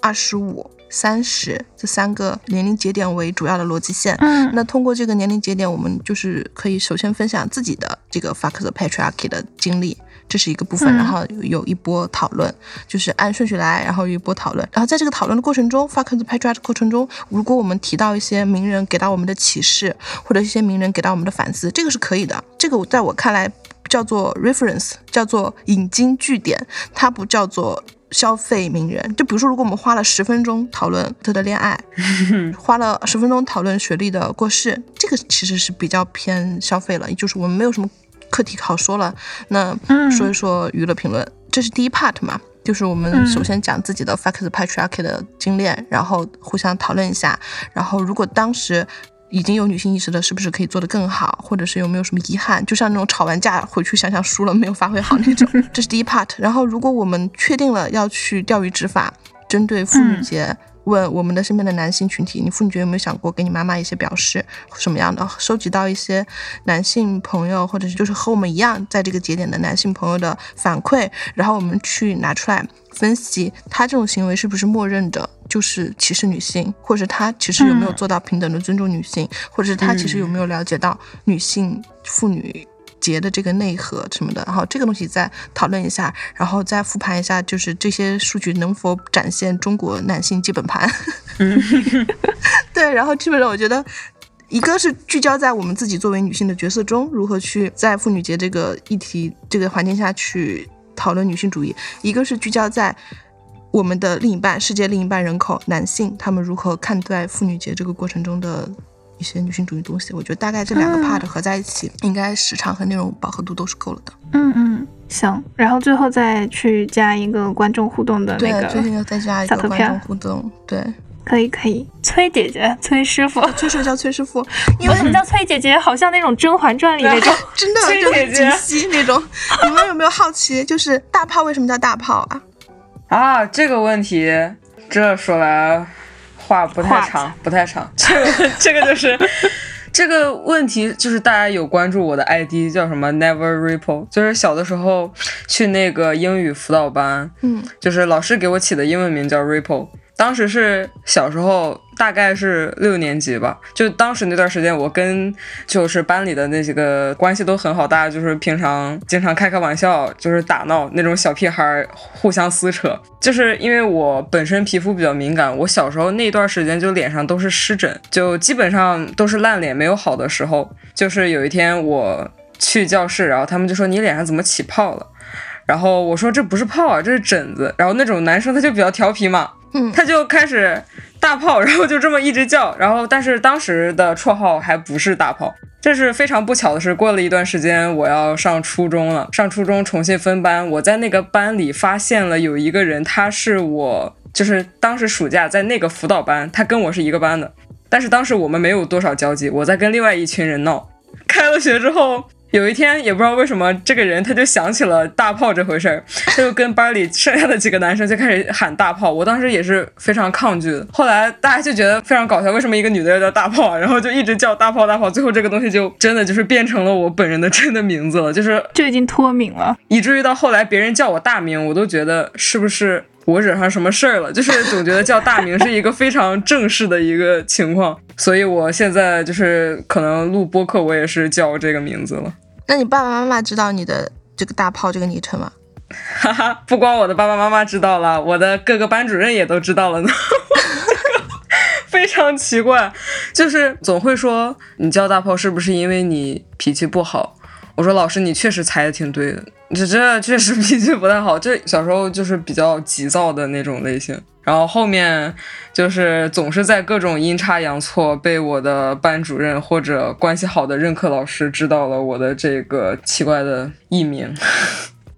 二十五、三十这三个年龄节点为主要的逻辑线。嗯，那通过这个年龄节点，我们就是可以首先分享自己的这个 fuck the patriarchy 的经历，这是一个部分，嗯。然后有有一波讨论，就是按顺序来，然后有一波讨论，然后在这个讨论的过程中，fuck the patriarchy 过程中，如果我们提到一些名人给到我们的启示，或者一些名人给到我们的反思，这个是可以的，这个在我看来叫做 reference，叫做引经据典，它不叫做。消费名人，就比如说，如果我们花了十分钟讨论他的恋爱，花了十分钟讨论学历的过世，这个其实是比较偏消费了，就是我们没有什么课题好说了。那嗯说一说娱乐评论，这是第一 part 嘛，就是我们嗯首先讲自己的 fuck the patriarchy 的经验，然后互相讨论一下，然后如果当时。已经有女性意识了，是不是可以做得更好，或者是有没有什么遗憾？就像那种吵完架回去想想输了没有发挥好那种，这是第一 part。然后，如果我们确定了要去钓鱼执法，针对妇女嗯节，问我们的身边的男性群体，你妇女节有没有想过给你妈妈一些表示，什么样的？收集到一些男性朋友，或者是就是和我们一样在这个节点的男性朋友的反馈，然后我们去拿出来分析，他这种行为是不是默认的就是歧视女性，或者他其实有没有嗯做到平等的尊重女性，或者是他其实有没有了解到女性妇女。节的这个内核什么的，然后这个东西再讨论一下，然后再复盘一下，就是这些数据能否展现中国男性基本盘。对，然后基本上我觉得。一个是聚焦在我们自己作为女性的角色中，如何去在妇女节这个议题、这个环境下去讨论女性主义；一个是聚焦在我们的另一半、世界另一半人口男性，他们如何看待妇女节这个过程中的一些女性主义东西。我觉得大概这两个 part 合在一起，应该时长和内容饱和度都是够了的。嗯嗯，行。然后最后再去加一个观众互动的对那，个，最近要再加一小投票个观众互动。对，可以可以。崔姐姐，崔师傅，崔师傅叫崔师傅，因为为什么叫崔姐姐？好像那种《甄嬛传》里那种。真的崔就是姐姐那种。你们有没有好奇，就是大炮为什么叫大炮啊？啊，这个问题，这说来话不太长，不太长。这个这个就是 这个问题，就是大家有关注我的 ID 叫什么 Never Ripple，就是小的时候去那个英语辅导班，嗯，就是老师给我起的英文名叫 Ripple。当时是小时候，大概是六年级吧。就当时那段时间，我跟就是班里的那几个关系都很好，大家就是平常经常开开玩笑，就是打闹那种小屁孩互相撕扯。就是因为我本身皮肤比较敏感，我小时候那段时间就脸上都是湿疹，就基本上都是烂脸没有好的时候。就是有一天我去教室，然后他们就说你脸上怎么起泡了？然后我说这不是泡啊，这是疹子。然后那种男生他就比较调皮嘛，嗯他就开始大炮，然后就这么一直叫。然后但是当时的绰号还不是大炮。这是非常不巧的是，过了一段时间，我要上初中了。上初中重新分班，我在那个班里发现了有一个人，他是我，就是当时暑假在那个辅导班，他跟我是一个班的。但是当时我们没有多少交集，我在跟另外一群人闹。开了学之后，有一天也不知道为什么，这个人他就想起了大炮这回事儿，他 就跟班里剩下的几个男生就开始喊大炮。我当时也是非常抗拒的，后来大家就觉得非常搞笑，为什么一个女的要叫大炮？然后就一直叫大炮大炮，最后这个东西就真的就是变成了我本人的真的名字了，就是就已经脱敏了。以至于到后来别人叫我大名，我都觉得是不是我惹上什么事儿了？就是总觉得叫大名是一个非常正式的一个情况，所以我现在就是可能录播客，我也是叫这个名字了。那你爸爸妈妈知道你的这个大炮这个昵称吗？哈哈，不光我的爸爸妈妈知道了，我的各个班主任也都知道了呢。非常奇怪，就是总会说你叫大炮是不是因为你脾气不好？我说老师，你确实猜的挺对的，这这确实脾气不太好，这小时候就是比较急躁的那种类型。然后后面就是总是在各种阴差阳错被我的班主任或者关系好的任课老师知道了我的这个奇怪的艺名。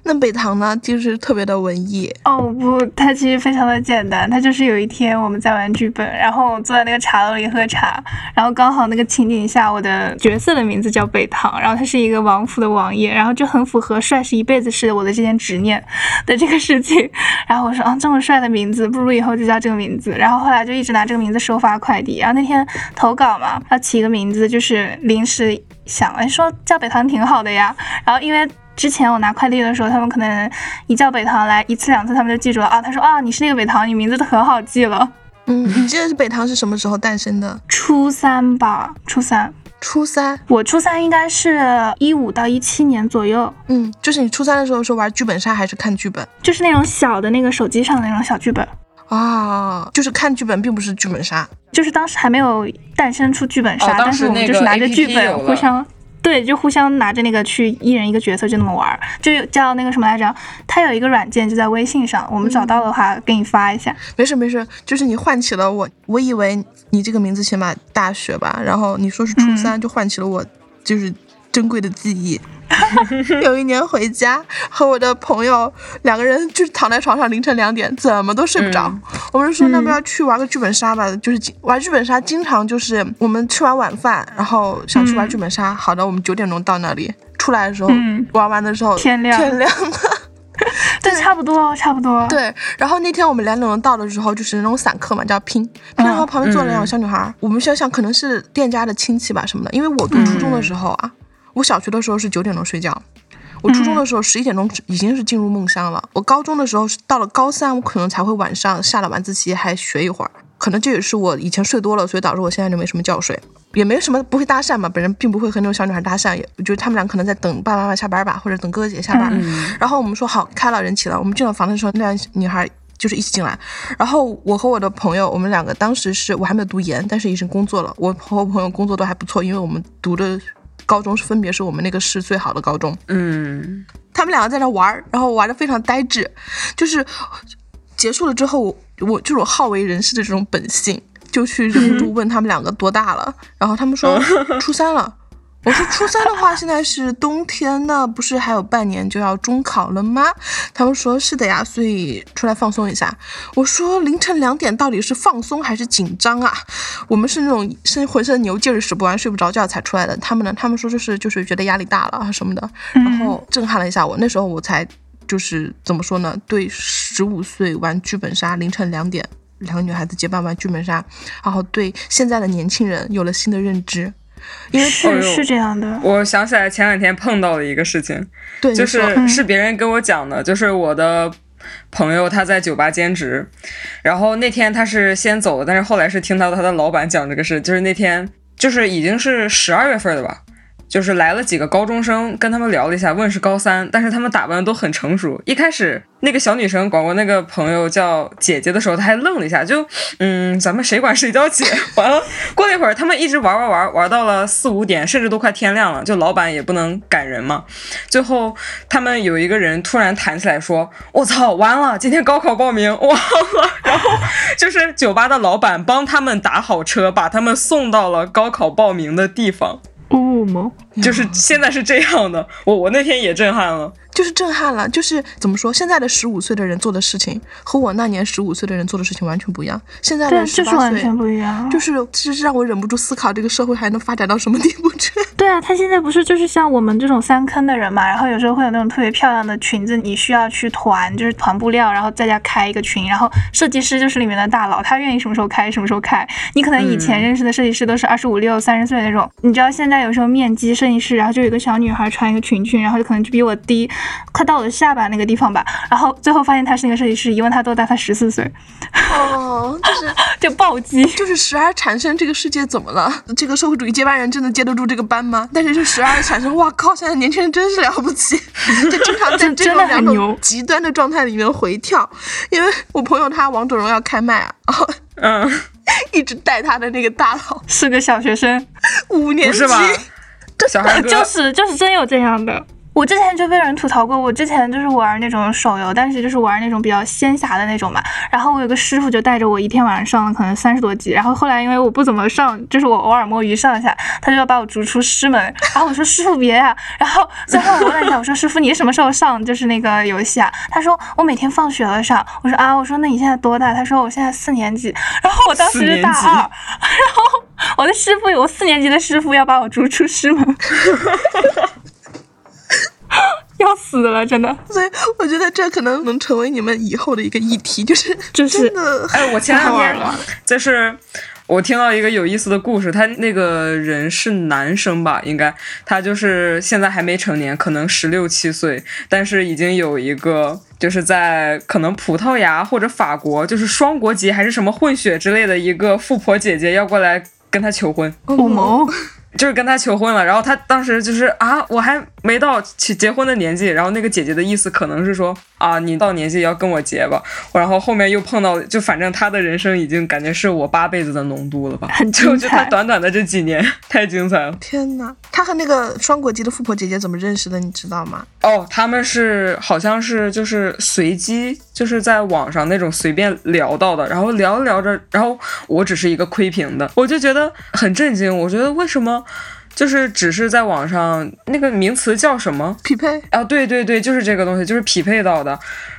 那北堂呢，就是特别的文艺，哦不，它其实非常的简单，它就是有一天我们在玩剧本，然后坐在那个茶楼里喝茶，然后刚好那个情景下，我的角色的名字叫北堂，然后他是一个王府的王爷，然后就很符合帅是一辈子是我的这件执念的这个事情，然后我说啊这么帅的名字，不如以后就叫这个名字，然后后来就一直拿这个名字收发快递，然后那天投稿嘛，要起一个名字，就是临时想，哎说叫北堂挺好的呀，然后因为。之前我拿快递的时候，他们可能一叫北堂来一次两次，他们就记住了啊。他说啊，你是那个北堂，你名字都很好记了。嗯，你记得是北堂是什么时候诞生的？初三吧，初三，初三，我初三应该是一五到一七年左右，嗯，就是你初三的时候是玩剧本杀还是看剧本就是那种小的那个手机上的那种小剧本。啊？就是看剧本，并不是剧本杀。就是当时还没有诞生出剧本杀，哦当但是我们就是拿着剧本互相。对，就互相拿着那个去一人一个角色就那么玩儿，就有叫那个什么来着？他有一个软件就在微信上，我们找到的话给你发一下。没事没事，就是你唤起了我，我以为你这个名字起码大学吧，然后你说是初三，就唤起了我就是珍贵的记忆。有一年回家，和我的朋友两个人就是躺在床上，凌晨两点，怎么都睡不着。我们就说，那不要去玩个剧本杀吧？就是玩剧本杀，经常就是我们吃完晚饭，然后想去玩剧本杀。好的，我们九点钟到那里，出来的时候、嗯玩完的时候天亮天亮了。对，差不多，差不多。对，然后那天我们两点钟到的时候，就是那种散客嘛，叫拼拼，然后旁边坐了两个小女孩儿。我们想想，可能是店家的亲戚吧什么的。因为我读初中的时候啊，我小学的时候是九点钟睡觉，我初中的时候十一点钟已经是进入梦乡了。我高中的时候是到了高三，我可能才会晚上下了晚自习还学一会儿。可能这也是我以前睡多了，所以导致我现在就没什么觉睡，也没什么不会搭讪嘛。本人并不会和那种小女孩搭讪，也我觉得他们俩可能在等爸爸妈妈下班吧，或者等哥哥姐姐下班。然后我们说好开了，人齐了。我们进了房的时候，那俩女孩就是一起进来。然后我和我的朋友，我们两个当时是我还没有读研，但是已经工作了。我和我朋友工作都还不错，因为我们读的高中是分别是我们那个市最好的高中。嗯，他们两个在那玩儿，然后玩的非常呆滞，就是结束了之后，我我这种好为人师的这种本性。就去忍不住 问他们两个多大了，然后他们说 初三了。我说初三的话，现在是冬天呢，不是还有半年就要中考了吗？他们说是的呀，所以出来放松一下。我说凌晨两点到底是放松还是紧张啊？我们是那种身浑身牛劲儿使不完、睡不着觉才出来的。他们呢，他们说就是就是觉得压力大了啊什么的，然后震撼了一下我。那时候我才就是怎么说呢？对十五岁玩剧本杀，凌晨两点两个女孩子结伴玩剧本杀，然后对现在的年轻人有了新的认知。因为是是这样的，我想起来前两天碰到的一个事情，对，就是是别人跟我讲的，就是我的朋友他在酒吧兼职，然后那天他是先走的，但是后来是听到他的老板讲这个事，就是那天就是已经是十二月份了吧。就是来了几个高中生，跟他们聊了一下，问是高三，但是他们打扮的都很成熟。一开始那个小女生管过那个朋友叫姐姐的时候，她还愣了一下，就嗯，咱们谁管谁叫姐？完了，过了一会儿，他们一直玩玩玩玩到了四五点，甚至都快天亮了。就老板也不能赶人嘛。最后他们有一个人突然弹起来说：“我操，完了，今天高考报名忘了。”然后就是酒吧的老板帮他们打好车，把他们送到了高考报名的地方。吗？就是现在是这样的，我我那天也震撼了。就是震撼了，就是怎么说，现在的十五岁的人做的事情和我那年十五岁的人做的事情完全不一样。现在对，的十就是完，全不一样。就是这是让我忍不住思考，这个社会还能发展到什么地步去？对啊，他现在不是就是像我们这种三坑的人嘛，然后有时候会有那种特别漂亮的裙子，你需要去团，就是团布料，然后在家开一个群，然后设计师就是里面的大佬，他愿意什么时候开什么时候开。你可能以前嗯认识的设计师都是二十五六、三十岁那种，你知道现在有时候面基设计师，然后就有一个小女孩穿一个裙裙，然后就可能就比我低，快到我的下巴那个地方吧，然后最后发现他是那个设计师，一问他多大，他十四岁，哦，就是 就暴击。就是时而产生这个世界怎么了？这个社会主义接班人真的接得住这个班吗？但是就时而产生，哇靠！现在年轻人真是了不起，就经常在这真真的很种两种牛极端的状态里面回跳。因为我朋友他王者荣耀开麦啊，然后嗯，一直带他的那个大佬是个小学生，五年级，不是吧？小孩就是就是真有这样的。我之前就被人吐槽过，我之前就是玩那种手游，但是就是玩那种比较仙侠的那种嘛。然后我有个师傅就带着我一天晚上上了可能三十多级，然后后来因为我不怎么上，就是我偶尔摸鱼上一下，他就要把我逐出师门。然后我说师傅别呀、然后最后我问了一下，我说师傅你什么时候上就是那个游戏啊？他说我每天放学了上。我说啊，我说那你现在多大？他说我现在四年级。然后我当时是大二，然后我的师傅有我四年级的师傅要把我逐出师门。要死了，真的，所以我觉得这可能能成为你们以后的一个议题，就是就是真的哎，我前两天。就是我听到一个有意思的故事，他那个人是男生吧，应该他就是现在还没成年，可能十六七岁，但是已经有一个就是在可能葡萄牙或者法国，就是双国籍还是什么混血之类的一个富婆姐姐要过来跟他求婚。欧盟，就是跟他求婚了，然后他当时就是啊，我还没到去结婚的年纪，然后那个姐姐的意思可能是说啊，你到年纪要跟我结吧，然后后面又碰到，就反正他的人生已经感觉是我八辈子的浓度了吧，很 就精彩就他短短的这几年太精彩了。天呐，他和那个双国籍的富婆姐姐怎么认识的？你知道吗？哦，他们是好像是就是随机，就是在网上那种随便聊到的，然后聊着聊着，然后我只是一个窥屏的，我就觉得很震惊，我觉得为什么就是只是在网上那个名词叫什么？匹配？啊，对对对，就是这个东西，就是匹配到的。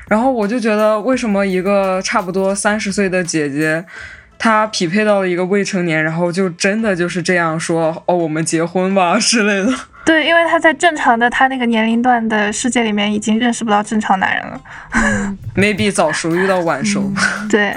然后我就觉得，为什么一个差不多三十岁的姐姐，她匹配到了一个未成年，然后就真的就是这样说，哦，我们结婚吧之类的。对，因为她在正常的她那个年龄段的世界里面，已经认识不到正常男人了。maybe 早熟遇到晚熟。对，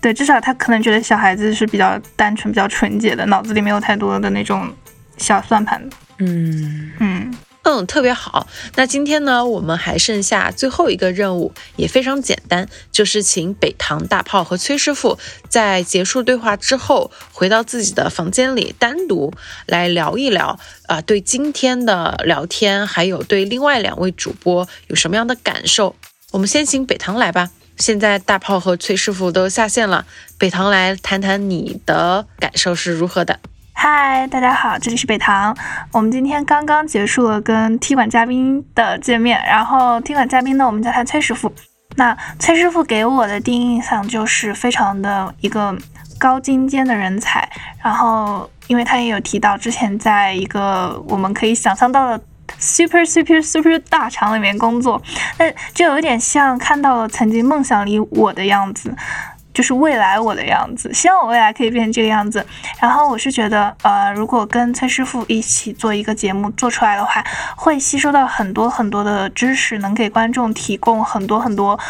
对，至少他可能觉得小孩子是比较单纯、比较纯洁的，脑子里没有太多的那种小算盘的。嗯，嗯，嗯，特别好。那今天呢，我们还剩下最后一个任务，也非常简单，就是请北堂大炮和崔师傅在结束对话之后，回到自己的房间里，单独来聊一聊啊、对今天的聊天，还有对另外两位主播有什么样的感受。我们先请北堂来吧。现在大炮和崔师傅都下线了，北堂来谈谈你的感受是如何的。嗨，大家好，这里是北堂。我们今天刚刚结束了跟踢馆嘉宾的见面，然后踢馆嘉宾呢，我们叫他崔师傅。那崔师傅给我的第一印象就是非常的一个高精尖的人才。然后，因为他也有提到，之前在一个我们可以想象到的 super super super 大厂里面工作，那就有点像看到了曾经梦想里我的样子。就是未来我的样子，希望我未来可以变成这个样子。然后我是觉得，呃，如果跟崔师傅一起做一个节目做出来的话，会吸收到很多很多的知识，能给观众提供很多很多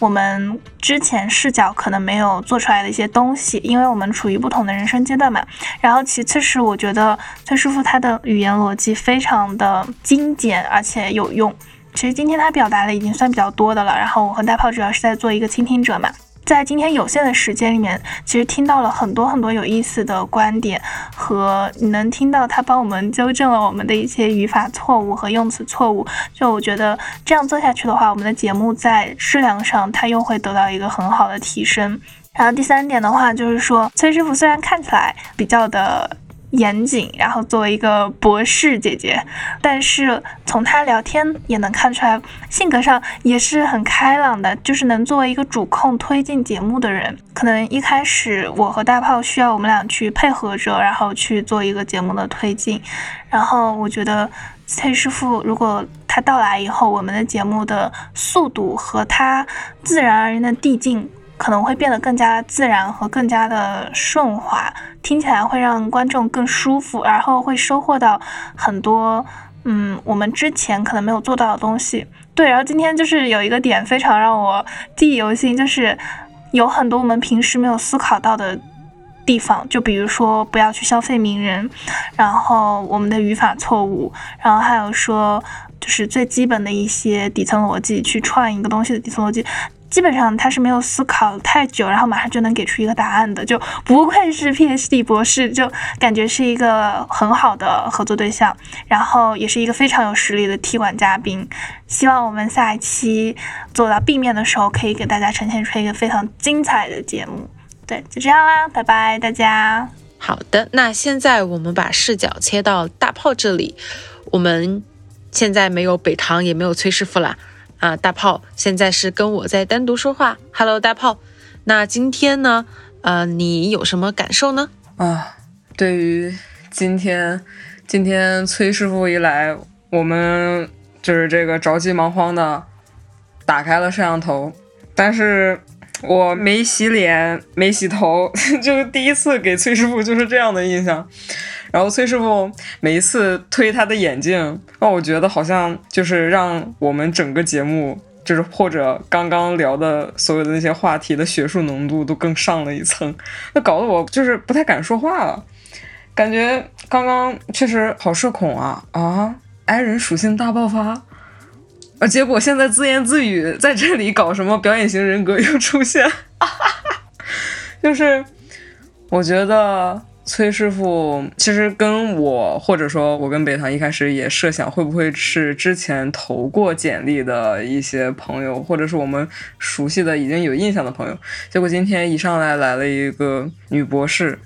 我们之前视角可能没有做出来的一些东西，因为我们处于不同的人生阶段嘛。然后其次是我觉得崔师傅他的语言逻辑非常的精简而且有用。其实今天他表达的已经算比较多的了。然后我和大炮主要是在做一个倾听者嘛。在今天有限的时间里面，其实听到了很多很多有意思的观点，和你能听到他帮我们纠正了我们的一些语法错误和用词错误。就我觉得这样做下去的话，我们的节目在质量上它又会得到一个很好的提升。然后第三点的话，就是说崔师傅虽然看起来比较的。严谨，然后作为一个博士姐姐，但是从她聊天也能看出来，性格上也是很开朗的，就是能作为一个主控推进节目的人。可能一开始我和大炮需要我们俩去配合着，然后去做一个节目的推进。然后我觉得崔师傅如果他到来以后，我们的节目的速度和他自然而然的递进。可能会变得更加自然和更加的顺滑，听起来会让观众更舒服，然后会收获到很多，嗯，我们之前可能没有做到的东西。对，然后今天就是有一个点非常让我记忆犹新，就是有很多我们平时没有思考到的地方，就比如说不要去消费名人，然后我们的语法错误，然后还有说就是最基本的一些底层逻辑，去串一个东西的底层逻辑。基本上他是没有思考太久，然后马上就能给出一个答案的，就不愧是 PhD 博士，就感觉是一个很好的合作对象，然后也是一个非常有实力的踢馆嘉宾。希望我们下一期做到 B 面的时候，可以给大家呈现出一个非常精彩的节目。对，就这样啦，拜拜大家。好的，那现在我们把视角切到大炮这里，我们现在没有北唐，也没有崔师傅啦。啊，大炮，现在是跟我在单独说话。Hello，大炮。那今天呢？呃，你有什么感受呢？啊，对于今天，今天崔师傅一来，我们就是这个着急忙慌的打开了摄像头，但是我没洗脸，没洗头，就是第一次给崔师傅就是这样的印象。然后崔师傅每一次推他的眼镜，让我觉得好像就是让我们整个节目，就是或者刚刚聊的所有的那些话题的学术浓度都更上了一层，那搞得我就是不太敢说话了，感觉刚刚确实好社恐啊啊，i 人属性大爆发，啊，结果现在自言自语在这里搞什么表演型人格又出现，就是我觉得。崔师傅其实跟我，或者说我跟北唐一开始也设想，会不会是之前投过简历的一些朋友，或者是我们熟悉的已经有印象的朋友。结果今天一上来来了一个女博士，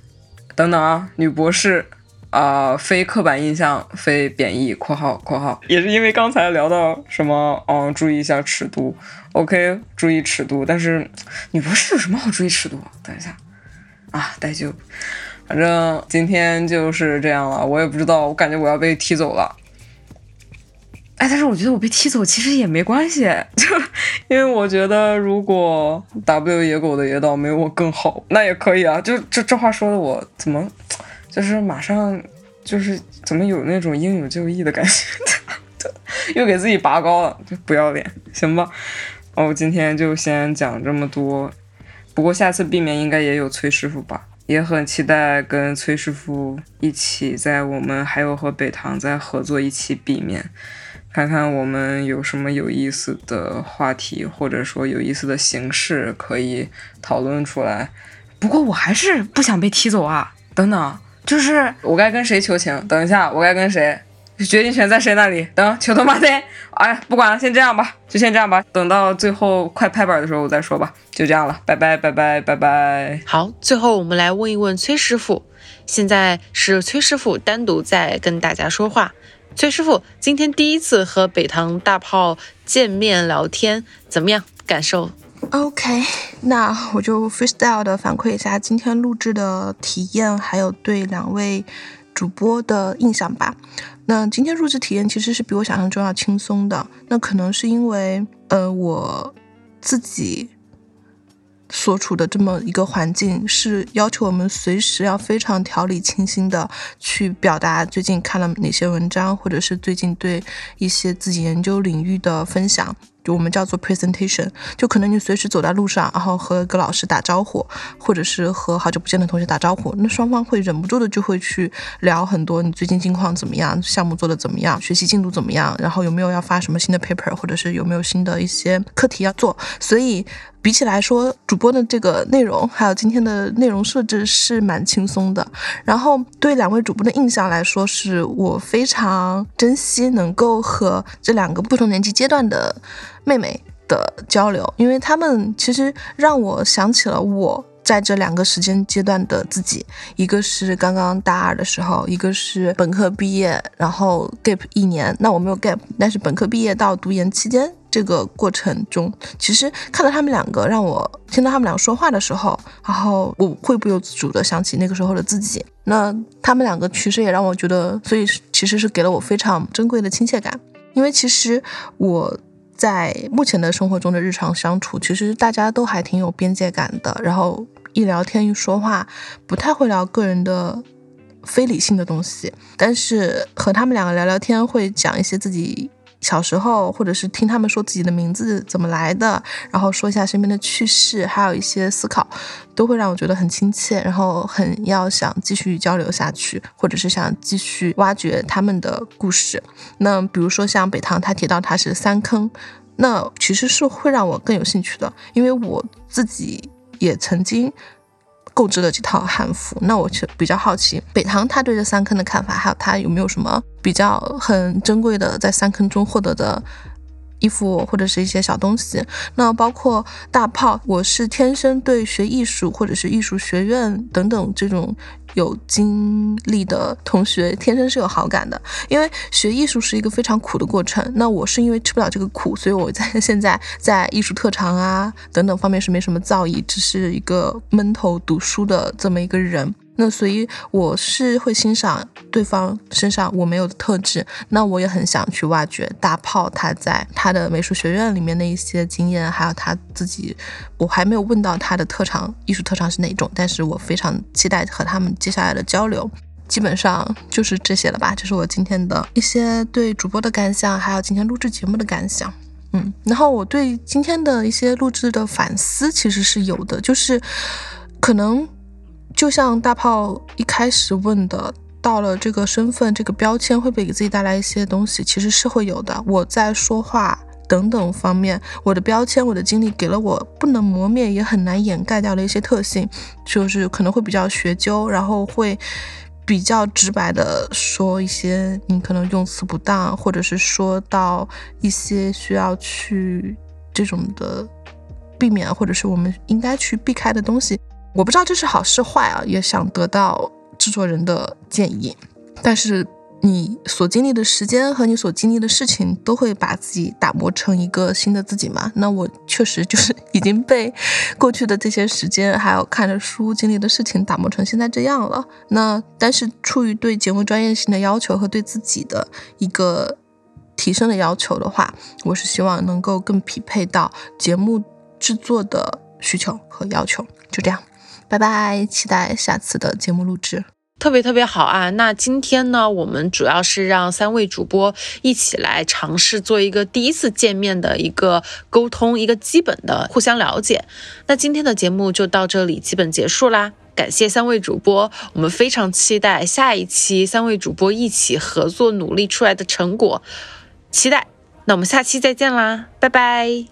等等啊，女博士啊，非刻板印象，非贬义（括号括号）。也是因为刚才聊到什么，嗯，注意一下尺度，OK，注意尺度。但是女博士有什么好注意尺度？等一下啊，待就。反正今天就是这样了，我也不知道，我感觉我要被踢走了。哎，但是我觉得我被踢走其实也没关系，就因为我觉得如果 W 野狗的野岛没有我更好，那也可以啊。就这这话说的我怎么就是马上就是怎么有那种应有就义的感觉，又给自己拔高了，就不要脸，行吧？哦，今天就先讲这么多，不过下次避免应该也有崔师傅吧。也很期待跟崔师傅一起在我们还有和北唐再合作一期 B 面，看看我们有什么有意思的话题，或者说有意思的形式可以讨论出来。不过我还是不想被踢走啊！等等，就是我该跟谁求情？等一下，我该跟谁？决定权在谁那里？等求他妈的！哎，不管了，先这样吧，就先这样吧。等到最后快拍板的时候我再说吧。就这样了，拜拜拜拜拜拜。好，最后我们来问一问崔师傅，现在是崔师傅单独在跟大家说话。崔师傅今天第一次和北堂大炮见面聊天，怎么样？感受？OK，那我就 freestyle 的反馈一下今天录制的体验，还有对两位主播的印象吧。那今天入职体验其实是比我想象中要轻松的，那可能是因为呃我自己所处的这么一个环境，是要求我们随时要非常条理清晰的去表达最近看了哪些文章，或者是最近对一些自己研究领域的分享。我们叫做 presentation，就可能你随时走在路上，然后和一个老师打招呼，或者是和好久不见的同学打招呼，那双方会忍不住的就会去聊很多你最近近况怎么样，项目做的怎么样，学习进度怎么样，然后有没有要发什么新的 paper，或者是有没有新的一些课题要做。所以比起来说，主播的这个内容还有今天的内容设置是蛮轻松的。然后对两位主播的印象来说，是我非常珍惜能够和这两个不同年纪阶段的。妹妹的交流，因为他们其实让我想起了我在这两个时间阶段的自己，一个是刚刚大二的时候，一个是本科毕业，然后 gap 一年。那我没有 gap，但是本科毕业到读研期间这个过程中，其实看到他们两个，让我听到他们两个说话的时候，然后我会不由自主的想起那个时候的自己。那他们两个其实也让我觉得，所以其实是给了我非常珍贵的亲切感，因为其实我。在目前的生活中的日常相处，其实大家都还挺有边界感的。然后一聊天一说话，不太会聊个人的非理性的东西。但是和他们两个聊聊天，会讲一些自己。小时候，或者是听他们说自己的名字怎么来的，然后说一下身边的趣事，还有一些思考，都会让我觉得很亲切，然后很要想继续交流下去，或者是想继续挖掘他们的故事。那比如说像北堂，他提到他是三坑，那其实是会让我更有兴趣的，因为我自己也曾经。购置了几套汉服，那我就比较好奇北唐他对这三坑的看法，还有他有没有什么比较很珍贵的在三坑中获得的。衣服或者是一些小东西，那包括大炮，我是天生对学艺术或者是艺术学院等等这种有经历的同学，天生是有好感的。因为学艺术是一个非常苦的过程，那我是因为吃不了这个苦，所以我在现在在艺术特长啊等等方面是没什么造诣，只是一个闷头读书的这么一个人。那所以我是会欣赏对方身上我没有的特质，那我也很想去挖掘大炮他在他的美术学院里面的一些经验，还有他自己，我还没有问到他的特长，艺术特长是哪种，但是我非常期待和他们接下来的交流。基本上就是这些了吧，这是我今天的一些对主播的感想，还有今天录制节目的感想。嗯，然后我对今天的一些录制的反思其实是有的，就是可能。就像大炮一开始问的，到了这个身份、这个标签，会不会给自己带来一些东西？其实是会有的。我在说话等等方面，我的标签、我的经历，给了我不能磨灭也很难掩盖掉的一些特性，就是可能会比较学究，然后会比较直白的说一些你可能用词不当，或者是说到一些需要去这种的避免，或者是我们应该去避开的东西。我不知道这是好是坏啊，也想得到制作人的建议。但是你所经历的时间和你所经历的事情，都会把自己打磨成一个新的自己嘛？那我确实就是 已经被过去的这些时间，还有看的书、经历的事情打磨成现在这样了。那但是出于对节目专业性的要求和对自己的一个提升的要求的话，我是希望能够更匹配到节目制作的需求和要求。就这样。拜拜，期待下次的节目录制，特别特别好啊！那今天呢，我们主要是让三位主播一起来尝试做一个第一次见面的一个沟通，一个基本的互相了解。那今天的节目就到这里，基本结束啦。感谢三位主播，我们非常期待下一期三位主播一起合作努力出来的成果，期待。那我们下期再见啦，拜拜。